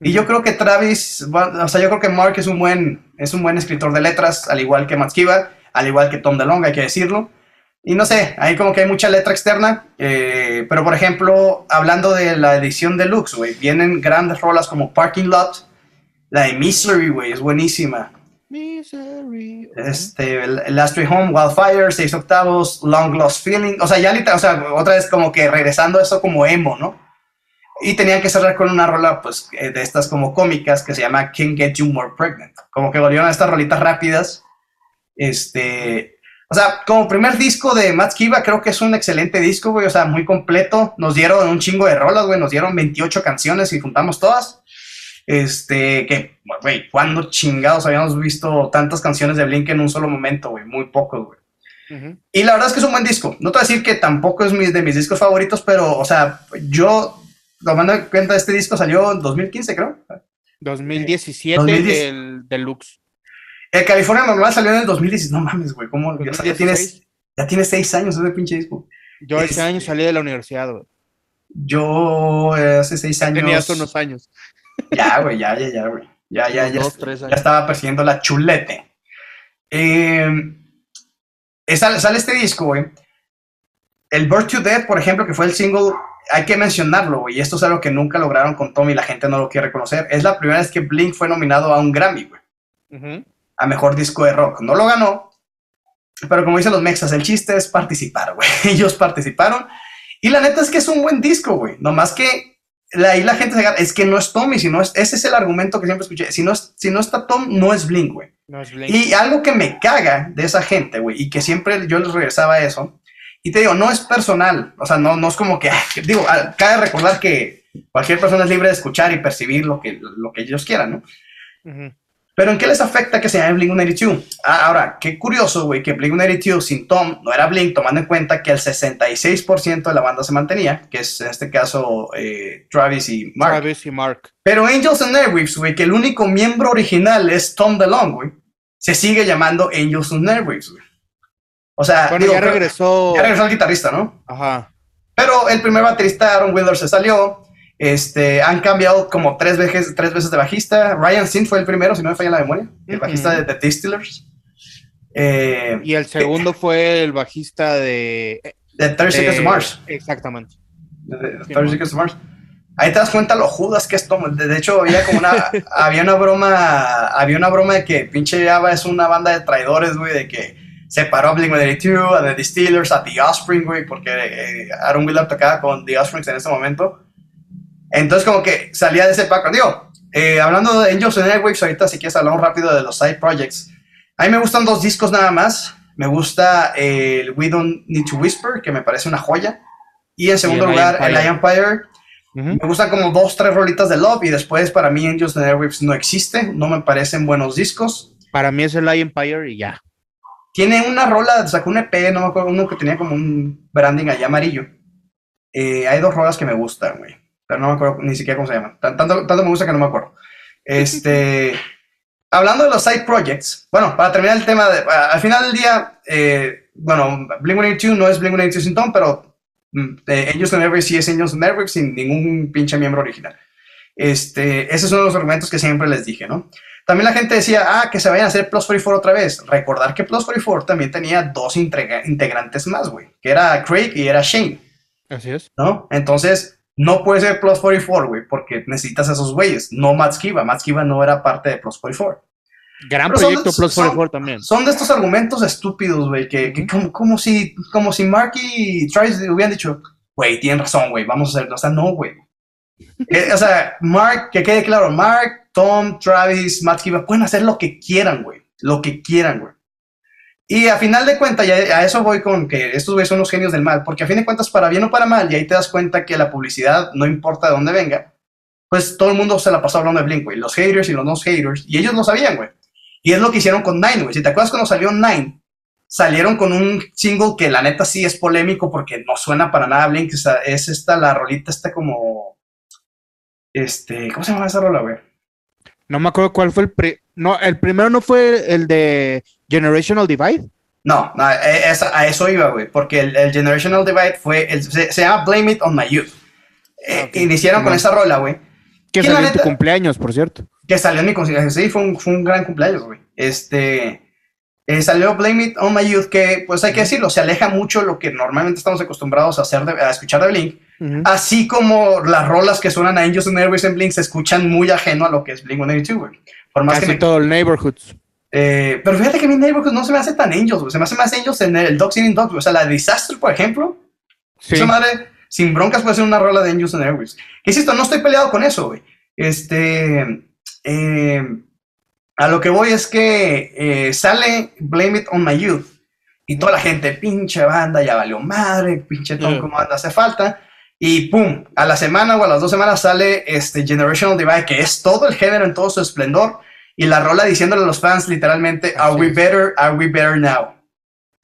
Y yo creo que Travis, o sea, yo creo que Mark es un buen, es un buen escritor de letras, al igual que Matt Skiba, al igual que Tom DeLonge, hay que decirlo. Y no sé, ahí como que hay mucha letra externa, eh, pero por ejemplo, hablando de la edición deluxe, güey, vienen grandes rolas como Parking Lot, la de Misery, güey, es buenísima. Misery. Este, Last Way Home, Wildfire, seis octavos, Long Lost Feeling, o sea, ya literal, o sea, otra vez como que regresando a eso como emo, ¿no? Y tenían que cerrar con una rola, pues, eh, de estas como cómicas que se llama Can't Get You More Pregnant. Como que volvieron a estas rolitas rápidas. Este, o sea, como primer disco de Matt Kiva, creo que es un excelente disco, güey. O sea, muy completo. Nos dieron un chingo de rolas, güey. Nos dieron 28 canciones y juntamos todas. Este, que, güey, ¿cuándo chingados habíamos visto tantas canciones de Blink en un solo momento, güey? Muy pocos, güey. Y la verdad es que es un buen disco. No te voy a decir que tampoco es de mis discos favoritos, pero, o sea, yo tomando en cuenta, este disco salió en 2015, creo. 2017, el deluxe. El California Normal salió en el 2016. No mames, güey. ¿Cómo? ya, tienes, ya tienes seis años ese pinche disco. Yo ese año salí de la universidad, güey. Yo eh, hace seis años. Tenías unos años. Ya, güey, ya, ya, ya, güey. Ya, ya, ya. Ya estaba persiguiendo la chulete. Eh, sale, sale este disco, güey. El Birth to Death, por ejemplo, que fue el single hay que mencionarlo, güey, esto es algo que nunca lograron con Tommy la gente no lo quiere reconocer. Es la primera vez que Blink fue nominado a un Grammy, güey. A mejor disco de rock. No lo ganó, pero como dicen los mexas, el chiste es participar, güey. Ellos participaron. Y la neta es que es un buen disco, güey. Nomás que ahí la gente se es que no es Tommy, sino es, ese es el argumento que siempre escuché. Si no, si no está Tom, no es Blink, güey. No es Blink. Y algo que me caga de esa gente, güey, y que siempre yo les regresaba a eso, y te digo, no es personal, o sea, no, no es como que, digo, cabe recordar que cualquier persona es libre de escuchar y percibir lo que, lo que ellos quieran, ¿no? Pero ¿en qué les afecta que se llame Blink-182? Ah, ahora, qué curioso, güey, que Blink-182 sin Tom no era Blink, tomando en cuenta que el 66% de la banda se mantenía, que es en este caso eh, Travis y Mark. Travis y Mark. Pero Angels and Airwaves, güey, que el único miembro original es Tom DeLonge, güey, se sigue llamando Angels and Airwaves, güey. O sea, ya regresó. Ya regresó el guitarrista, ¿no? Ajá. Pero el primer baterista, Aaron Wheeler, se salió. Este, han cambiado como tres veces, tres veces de bajista. Ryan Sin fue el primero, si no me falla la memoria, el bajista de The Distillers. Eh, y el segundo fue el bajista de. De 30 Seconds to Mars. Exactamente. De, 30 Seconds to Mars. Ahí te das cuenta lo judas que es Tom. De, hecho, había como una, había una broma, había una broma de que pinche Ava es una banda de traidores, güey, de que separó a Blink-182, a The Distillers, a The Offspring, güey, porque eh, Aaron Wheeler tocaba con The Offspring en ese momento. Entonces, como que salía de ese background. Digo, eh, hablando de Angels and Airwaves, ahorita si quieres hablamos rápido de los side projects. A mí me gustan dos discos nada más. Me gusta el We Don't Need to Whisper, que me parece una joya. Y en segundo lugar, el I Empire. Me gustan como dos, tres rolitas de Love. Y después, para mí, Angels and Airwaves no existe. No me parecen buenos discos. Para mí es el I Empire y ya. Tiene una rola, sacó un EP, no me acuerdo, uno que tenía como un branding allá amarillo. Eh, hay dos rolas que me gustan, güey. Pero no me acuerdo ni siquiera cómo se llaman. Tanto, tanto me gusta que no me acuerdo. Este. hablando de los side projects, bueno, para terminar el tema, de, al final del día, eh, bueno, Blink-182 no es Blink-182 sin Tom, pero eh, Angels and sí es Angels and sin ningún pinche miembro original. Este, ese es uno de los argumentos que siempre les dije, ¿no? También la gente decía, ah, que se vayan a hacer Plus 44 otra vez. Recordar que Plus 44 también tenía dos integrantes más, güey, que era Craig y era Shane. Así es. ¿No? Entonces, no puede ser Plus 44, güey, porque necesitas a esos güeyes, no Matt Skiba. Matt Skiba no era parte de Plus 44. Gran proyecto Plus 44 también. Son de estos argumentos estúpidos, güey, que, como, si, como si Mark y Travis hubieran dicho, güey, tienen razón, güey, vamos a hacerlo. O sea, no, güey. Eh, o sea, Mark, que quede claro, Mark Tom, Travis, Matt Kiva, pueden hacer lo que quieran, güey. Lo que quieran, güey. Y a final de cuentas, ya a eso voy con que estos güeyes son los genios del mal, porque a fin de cuentas, para bien o para mal, y ahí te das cuenta que la publicidad, no importa de dónde venga, pues todo el mundo se la pasó hablando de Blink, güey. Los haters y los no haters. Y ellos lo sabían, güey. Y es lo que hicieron con Nine, güey. Si te acuerdas cuando salió Nine, salieron con un single que la neta sí es polémico porque no suena para nada Blink. es esta, la rolita, esta como. Este, ¿cómo se llama esa rola, güey? No me acuerdo cuál fue el. no, el primero no fue el de Generational Divide. No, no e, a eso iba, güey. Porque el, Generational Divide fue. El, se, llama Blame It on My Youth. Eh, ah, iniciaron con esa rola, güey. Que salió en tu cumpleaños, por cierto. Que salió en mi cumpleaños. Sí, fue un, fue un gran cumpleaños, güey. Este. Eh, salió Blame It on My Youth, que, pues hay que decirlo, se aleja mucho lo que normalmente estamos acostumbrados a hacer, a escuchar de Blink. Así como las rolas que suenan a Angels and Airways en Blink se escuchan muy ajeno a lo que es Blink 182, güey. Por más Casi que todo el Neighborhoods. Eh, pero fíjate que mi Neighborhood no se me hace tan Angels. Se me hace más Angels en el Dogs in Dogs, O sea, la de Disaster, por ejemplo. Sí. Esa madre, sin broncas, puede ser una rola de Angels and Airways. ¿Qué es esto? No estoy peleado con eso, güey. Este. Eh, a lo que voy es que eh, sale Blame It on My Youth y toda la gente, pinche banda, ya valió madre, pinche Tom, como anda, hace falta. Y pum, a la semana o a las dos semanas sale este Generational Divide, que es todo el género en todo su esplendor, y la rola diciéndole a los fans literalmente, Are we better? Are we better now?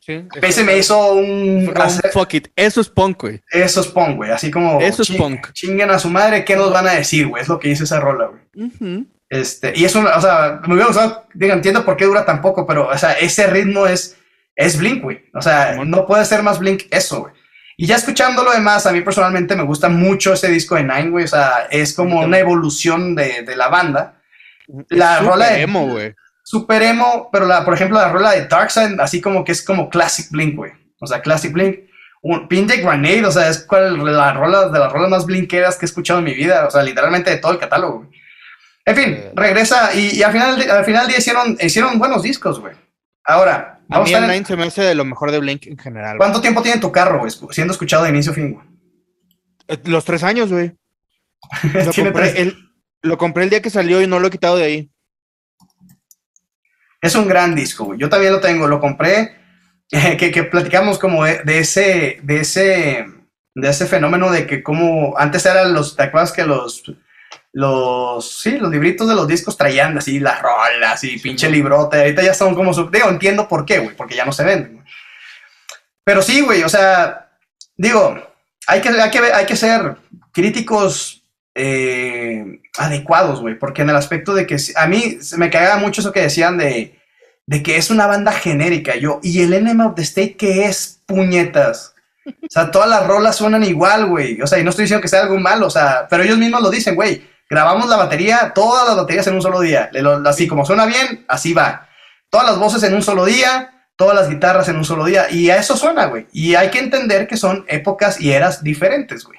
Sí, Ese me hizo un. fuck it. Eso es punk, güey. Eso es punk, güey. Así como. Eso es punk. Chinguen a su madre, ¿qué nos van a decir, güey? Es lo que dice esa rola, güey. Este, y eso, o sea, me hubiera gustado, digo, entiendo por qué dura tan poco, pero, o sea, ese ritmo es, es Blink, güey. O sea, no puede ser más Blink eso, güey. Y ya escuchando lo demás, a mí personalmente me gusta mucho ese disco de Nine, güey. O sea, es como una evolución de, de la banda. La rola de. emo, güey. Super emo, pero la, por ejemplo, la rola de Darkseid, así como que es como Classic Blink, güey. O sea, Classic Blink. Un Pin de Grenade, o sea, es cual, la rola de las rolas más blinkeras que he escuchado en mi vida. O sea, literalmente de todo el catálogo, güey. En fin, eh. regresa y, al final al final día hicieron, hicieron buenos discos, güey. Ahora, a mí el Nine se me hace de lo mejor de Blink en general. ¿Cuánto tiempo tiene tu carro, güey, siendo escuchado de inicio a fin, güey? Eh, los tres años, güey. Lo, compré el, lo compré el día que salió y no lo he quitado de ahí. Es un gran disco, güey. Yo también lo tengo. Lo compré, que, que, platicamos como de, ese, de ese, de ese fenómeno de que como antes eran los, ¿te acuerdas que los los, sí, los libritos de los discos traían así las rolas y pinche librote. Ahorita ya son como, digo, entiendo por qué, güey, porque ya no se venden. Pero sí, güey, o sea, digo, hay que, hay que, hay que ser críticos eh, adecuados, güey, porque en el aspecto de que a mí me cagaba mucho eso que decían de, de que es una banda genérica, yo, y el Enema of the State, que es puñetas? O sea, todas las rolas suenan igual, güey. O sea, y no estoy diciendo que sea algo malo, o sea, pero ellos mismos lo dicen, güey grabamos la batería, todas las baterías en un solo día. Así como suena bien, así va. Todas las voces en un solo día, todas las guitarras en un solo día. Y a eso suena, güey. Y hay que entender que son épocas y eras diferentes, güey.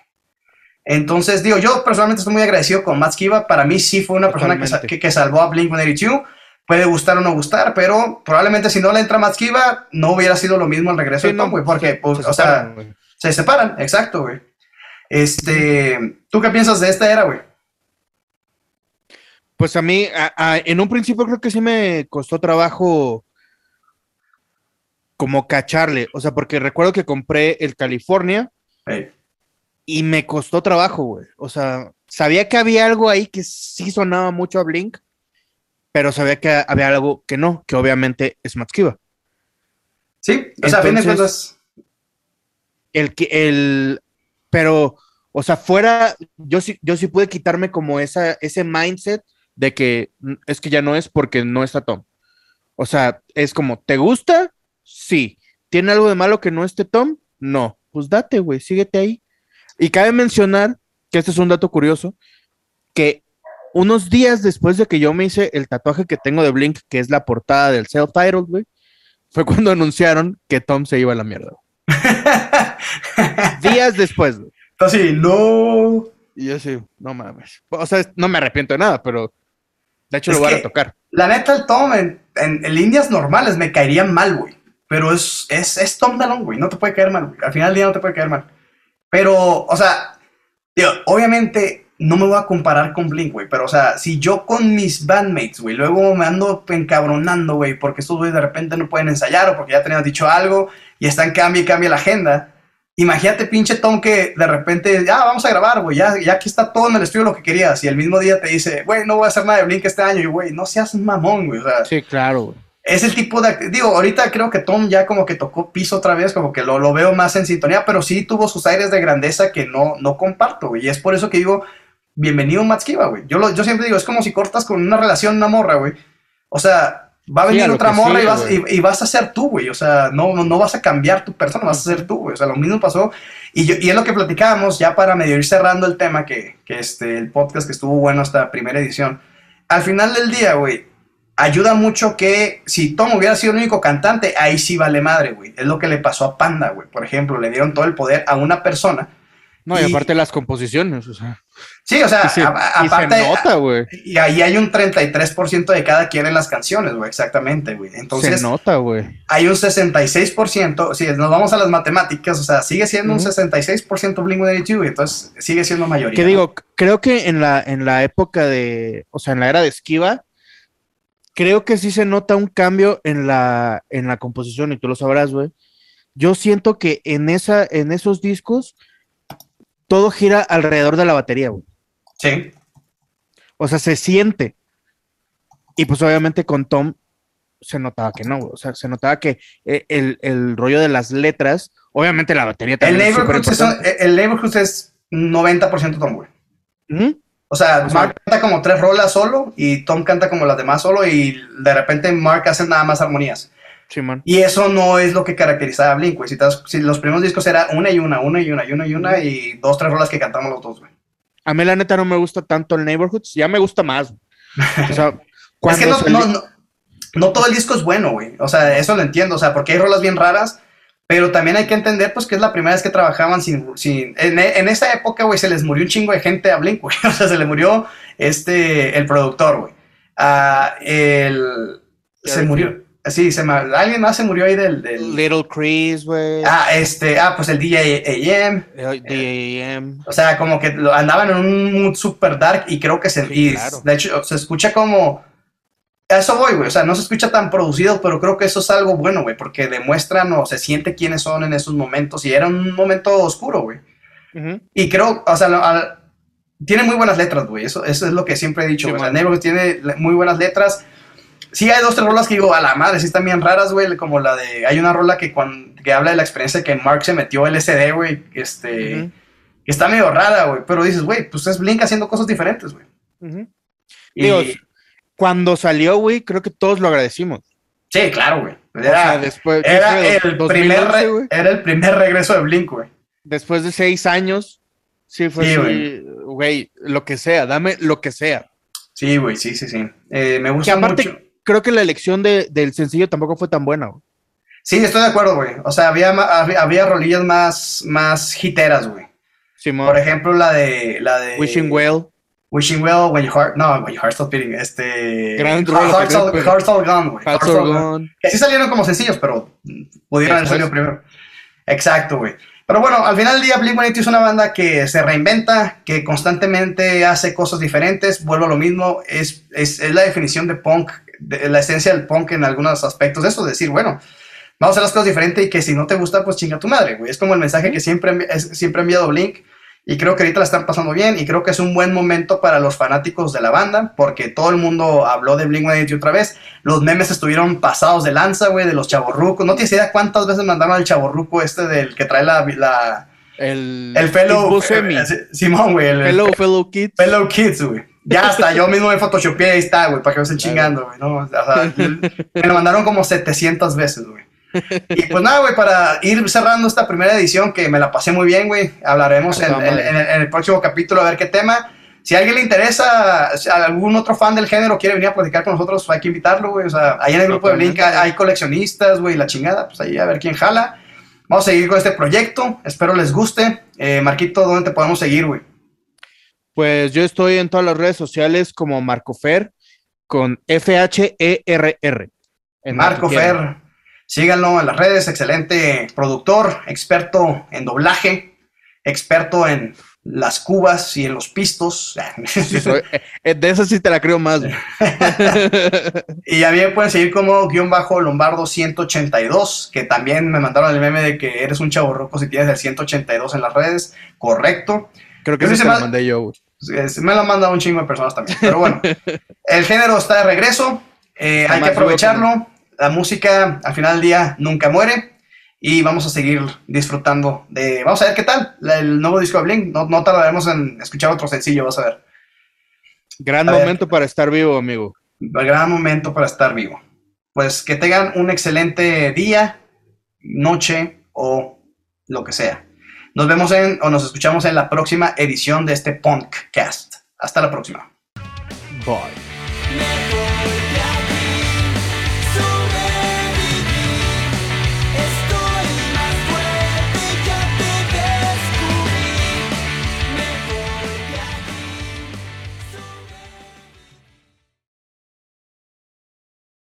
Entonces, digo, yo personalmente estoy muy agradecido con Matt Skiba. Para mí sí fue una persona que, que, salvó a Blink-182. Puede gustar o no gustar, pero probablemente si no le entra Matt Skiba, no hubiera sido lo mismo el regreso de Tom, güey. Porque, pues, o sea, se separan, exacto, güey. Este, ¿tú qué piensas de esta era, güey? Pues a mí, en un principio creo que sí me costó trabajo como cacharle, o sea, porque recuerdo que compré el California y me costó trabajo, güey. O sea, sabía que había algo ahí que sí sonaba mucho a Blink, pero sabía que había algo que no, que obviamente es Matskiva. Sí, o sea, viene cuentas. El que, el, pero, o sea, fuera, yo sí, yo sí pude quitarme como esa, ese mindset de que es que ya no es porque no está Tom. O sea, es como, ¿te gusta? Sí. ¿Tiene algo de malo que no esté Tom? No. Pues date, güey, síguete ahí. Y cabe mencionar, que este es un dato curioso, que unos días después de que yo me hice el tatuaje que tengo de Blink, que es la portada del self-titled, güey, fue cuando anunciaron que Tom se iba a la mierda. días después, güey. Así, no. Y yo sí, no mames. O sea, no me arrepiento de nada, pero de hecho, lo voy a tocar. La neta, el Tom en, líneas normales me caería mal, güey. Pero es, es, es Tom Dalon, güey. No te puede caer mal, güey. Al final del día no te puede caer mal. Pero, o sea, obviamente no me voy a comparar con Blink, güey. Pero, o sea, si yo con mis bandmates, güey, luego me ando encabronando, güey, porque estos güeyes de repente no pueden ensayar o porque ya tenías dicho algo y están cambia y cambia la agenda. Imagínate, pinche Tom, que de repente, ya vamos a grabar, güey, ya, ya aquí está todo en el estudio lo que querías. Y el mismo día te dice, güey, no voy a hacer nada de Blink este año. Y, güey, no seas mamón, güey. O sea, Sí, claro, güey. Es el tipo de. Digo, ahorita creo que Tom ya como que tocó piso otra vez, como que lo, lo veo más en sintonía, pero sí tuvo sus aires de grandeza que no, no comparto, güey. Y es por eso que digo, bienvenido Skiba, güey. Yo, lo- yo siempre digo, es como si cortas con una relación, una morra, güey. O sea, va a Sí, venir a otra morra y, vas, y, y vas a ser tú, güey. O sea, no, no, no vas a cambiar tu persona, vas a ser tú, güey. O sea, lo mismo pasó. Y, yo, y es lo que platicábamos ya para medio ir cerrando el tema, que, que este, el podcast que estuvo bueno hasta primera edición. Al final del día, güey, ayuda mucho que si Tom hubiera sido el único cantante, ahí sí vale madre, güey. Es lo que le pasó a Panda, güey. Por ejemplo, le dieron todo el poder a una persona. No, y, Y- aparte las composiciones, o sea. Sí, o sea, y se, a- a- y se aparte, nota, güey. y ahí hay un 33% de cada quien en las canciones, güey, exactamente, güey. Entonces, Se nota, güey. hay un 66%, si nos vamos a las matemáticas, o sea, sigue siendo un 66% Blink-182, güey, entonces sigue siendo mayoría. Que ¿no? digo, creo que en la, en la época de, o sea, en la era de Esquiva, creo que sí se nota un cambio en la, en la composición, y tú lo sabrás, güey. Yo siento que en, esa, en esos discos todo gira alrededor de la batería, güey. Sí, O sea, se siente. Y pues obviamente con Tom se notaba que no, güey. O sea, se notaba que eh, el, el rollo de las letras, obviamente la batería el también súper Neighborhood, es, el es 90% Tom, güey. Ujú. O sea, sea- Mark canta como tres rolas solo y Tom canta como las demás solo y de repente Mark hace nada más armonías. Sí, man. Y eso no es lo que caracterizaba a Blink, güey. Si, si los primeros discos era una y una, una y una y una y una y dos, tres rolas que cantamos los dos, güey. A mí la neta no me gusta tanto el Neighborhoods, ya me gusta más. O sea, Es que no, no, no, no todo el disco es bueno, güey. O sea, eso lo entiendo. O sea, porque hay rolas bien raras. Pero también hay que entender, pues, que es la primera vez que trabajaban sin... sin en, en esa época, güey, se les murió un chingo de gente a Blink, güey. O sea, se le murió este, el productor, güey. Ah, el... Se murió... Sí, se ma- alguien más se murió ahí del... del- Little Chris, güey. ah, este... Ah, pues el DJ AM. eh, DAM. O sea, como que andaban en un mood super dark y creo que se... Sí, y claro. De hecho, se escucha como... A eso voy, güey. O sea, no se escucha tan producido, pero creo que eso es algo bueno, güey, porque demuestran o se siente quiénes son en esos momentos. Y era un momento oscuro, güey. Y creo, o sea, tiene muy buenas letras, güey. Eso, eso es lo que siempre he dicho, Sí, güey. O sea, man. Neighborhood tiene muy buenas letras. Sí hay dos, tres rolas que digo, a la madre, sí están bien raras, güey. Como la de... Hay una rola que, cuando, que habla de la experiencia que Mark se metió LSD, güey. Este... Está medio rara, güey. Pero dices, güey, pues es Blink haciendo cosas diferentes, güey. Ujú. Y- Digo, cuando salió, güey, creo que todos lo agradecimos. sí, claro, güey. O Era, sea, después, era ¿qué fue? el 2011, primer güey. era el primer regreso de Blink, güey. Después de seis años, sí fue Sí, así, güey, lo que sea, dame lo que sea. Sí, güey, sí, sí, sí. Eh, me Que gusta aparte, mucho. creo que la elección de- del sencillo tampoco fue tan buena, güey. Sí, estoy de acuerdo, güey. O sea, había, había, había rolillas más, más hiteras, güey. Simón, Por ejemplo, la de, la de Wishing Well. Wishing Well, When Your Heart, no, When Your Heart Stops Beating, este... Gran Heart- rola, Heart's All, pero- Heart's All Gone. Hearts Heart's All Gone. Gone. Que sí salieron como sencillos, pero pudieron haber salido primero. Exacto, güey. Pero bueno, al final del día, Blink-182 es una banda que se reinventa, que constantemente hace cosas diferentes. Vuelvo a lo mismo, es, es, es la definición de punk, de, la esencia del punk en algunos aspectos. Eso, decir, bueno, vamos a hacer las cosas diferentes y que si no te gusta, pues chinga tu madre, güey. Es como el mensaje que siempre, es- siempre ha enviado Blink. Y creo que ahorita la están pasando bien y creo que es un buen momento para los fanáticos de la banda porque todo el mundo habló de Blink-182 otra vez. Los memes estuvieron pasados de lanza, güey, de los chavorrucos. No tienes idea cuántas veces mandaron al chavorruco este del que trae la... la El, el fellow... Eh, Simón, güey. El, Fellow, fellow kids. fellow kids, güey. Ya hasta yo mismo me photoshopeé ahí está, güey, para que no estén chingando, güey. ¿no? O sea, me lo mandaron como 700 veces, güey. Y pues nada, güey, para ir cerrando esta primera edición que me la pasé muy bien, güey. Hablaremos en, el, en el próximo capítulo a ver qué tema. Si a alguien le interesa, si algún otro fan del género quiere venir a platicar con nosotros, hay que invitarlo, güey. O sea, ahí en el grupo de Blink hay coleccionistas, güey, la chingada, pues ahí a ver quién jala. Vamos a seguir con este proyecto, espero les guste. Eh, Marquito, ¿dónde te podemos seguir, güey? Pues yo estoy en todas las redes sociales como Marco Fer con F-H-E-R-R. En Marco. Fer, síganlo en las redes, excelente productor, experto en doblaje, experto en las cubas y en los pistos. Eh, de eso sí te la creo más. y a mí me pueden seguir como guion bajo lombardo 182, que también me mandaron el meme de que eres un chavo roco si tienes el 182 en las redes. Correcto. Creo que eso se lo mandé yo. Me lo han mandado un chingo de personas también. Pero bueno, el género está de regreso. Eh, hay que aprovecharlo. La música al final del día nunca muere y vamos a seguir disfrutando de... Vamos a ver qué tal el nuevo disco de Blink. No, no tardaremos en escuchar otro sencillo, vas a ver. Gran momento para estar vivo, amigo. Gran momento para estar vivo. Pues que tengan un excelente día, noche o lo que sea. Nos vemos en o nos escuchamos en la próxima edición de este Punkcast. Hasta la próxima. Bye.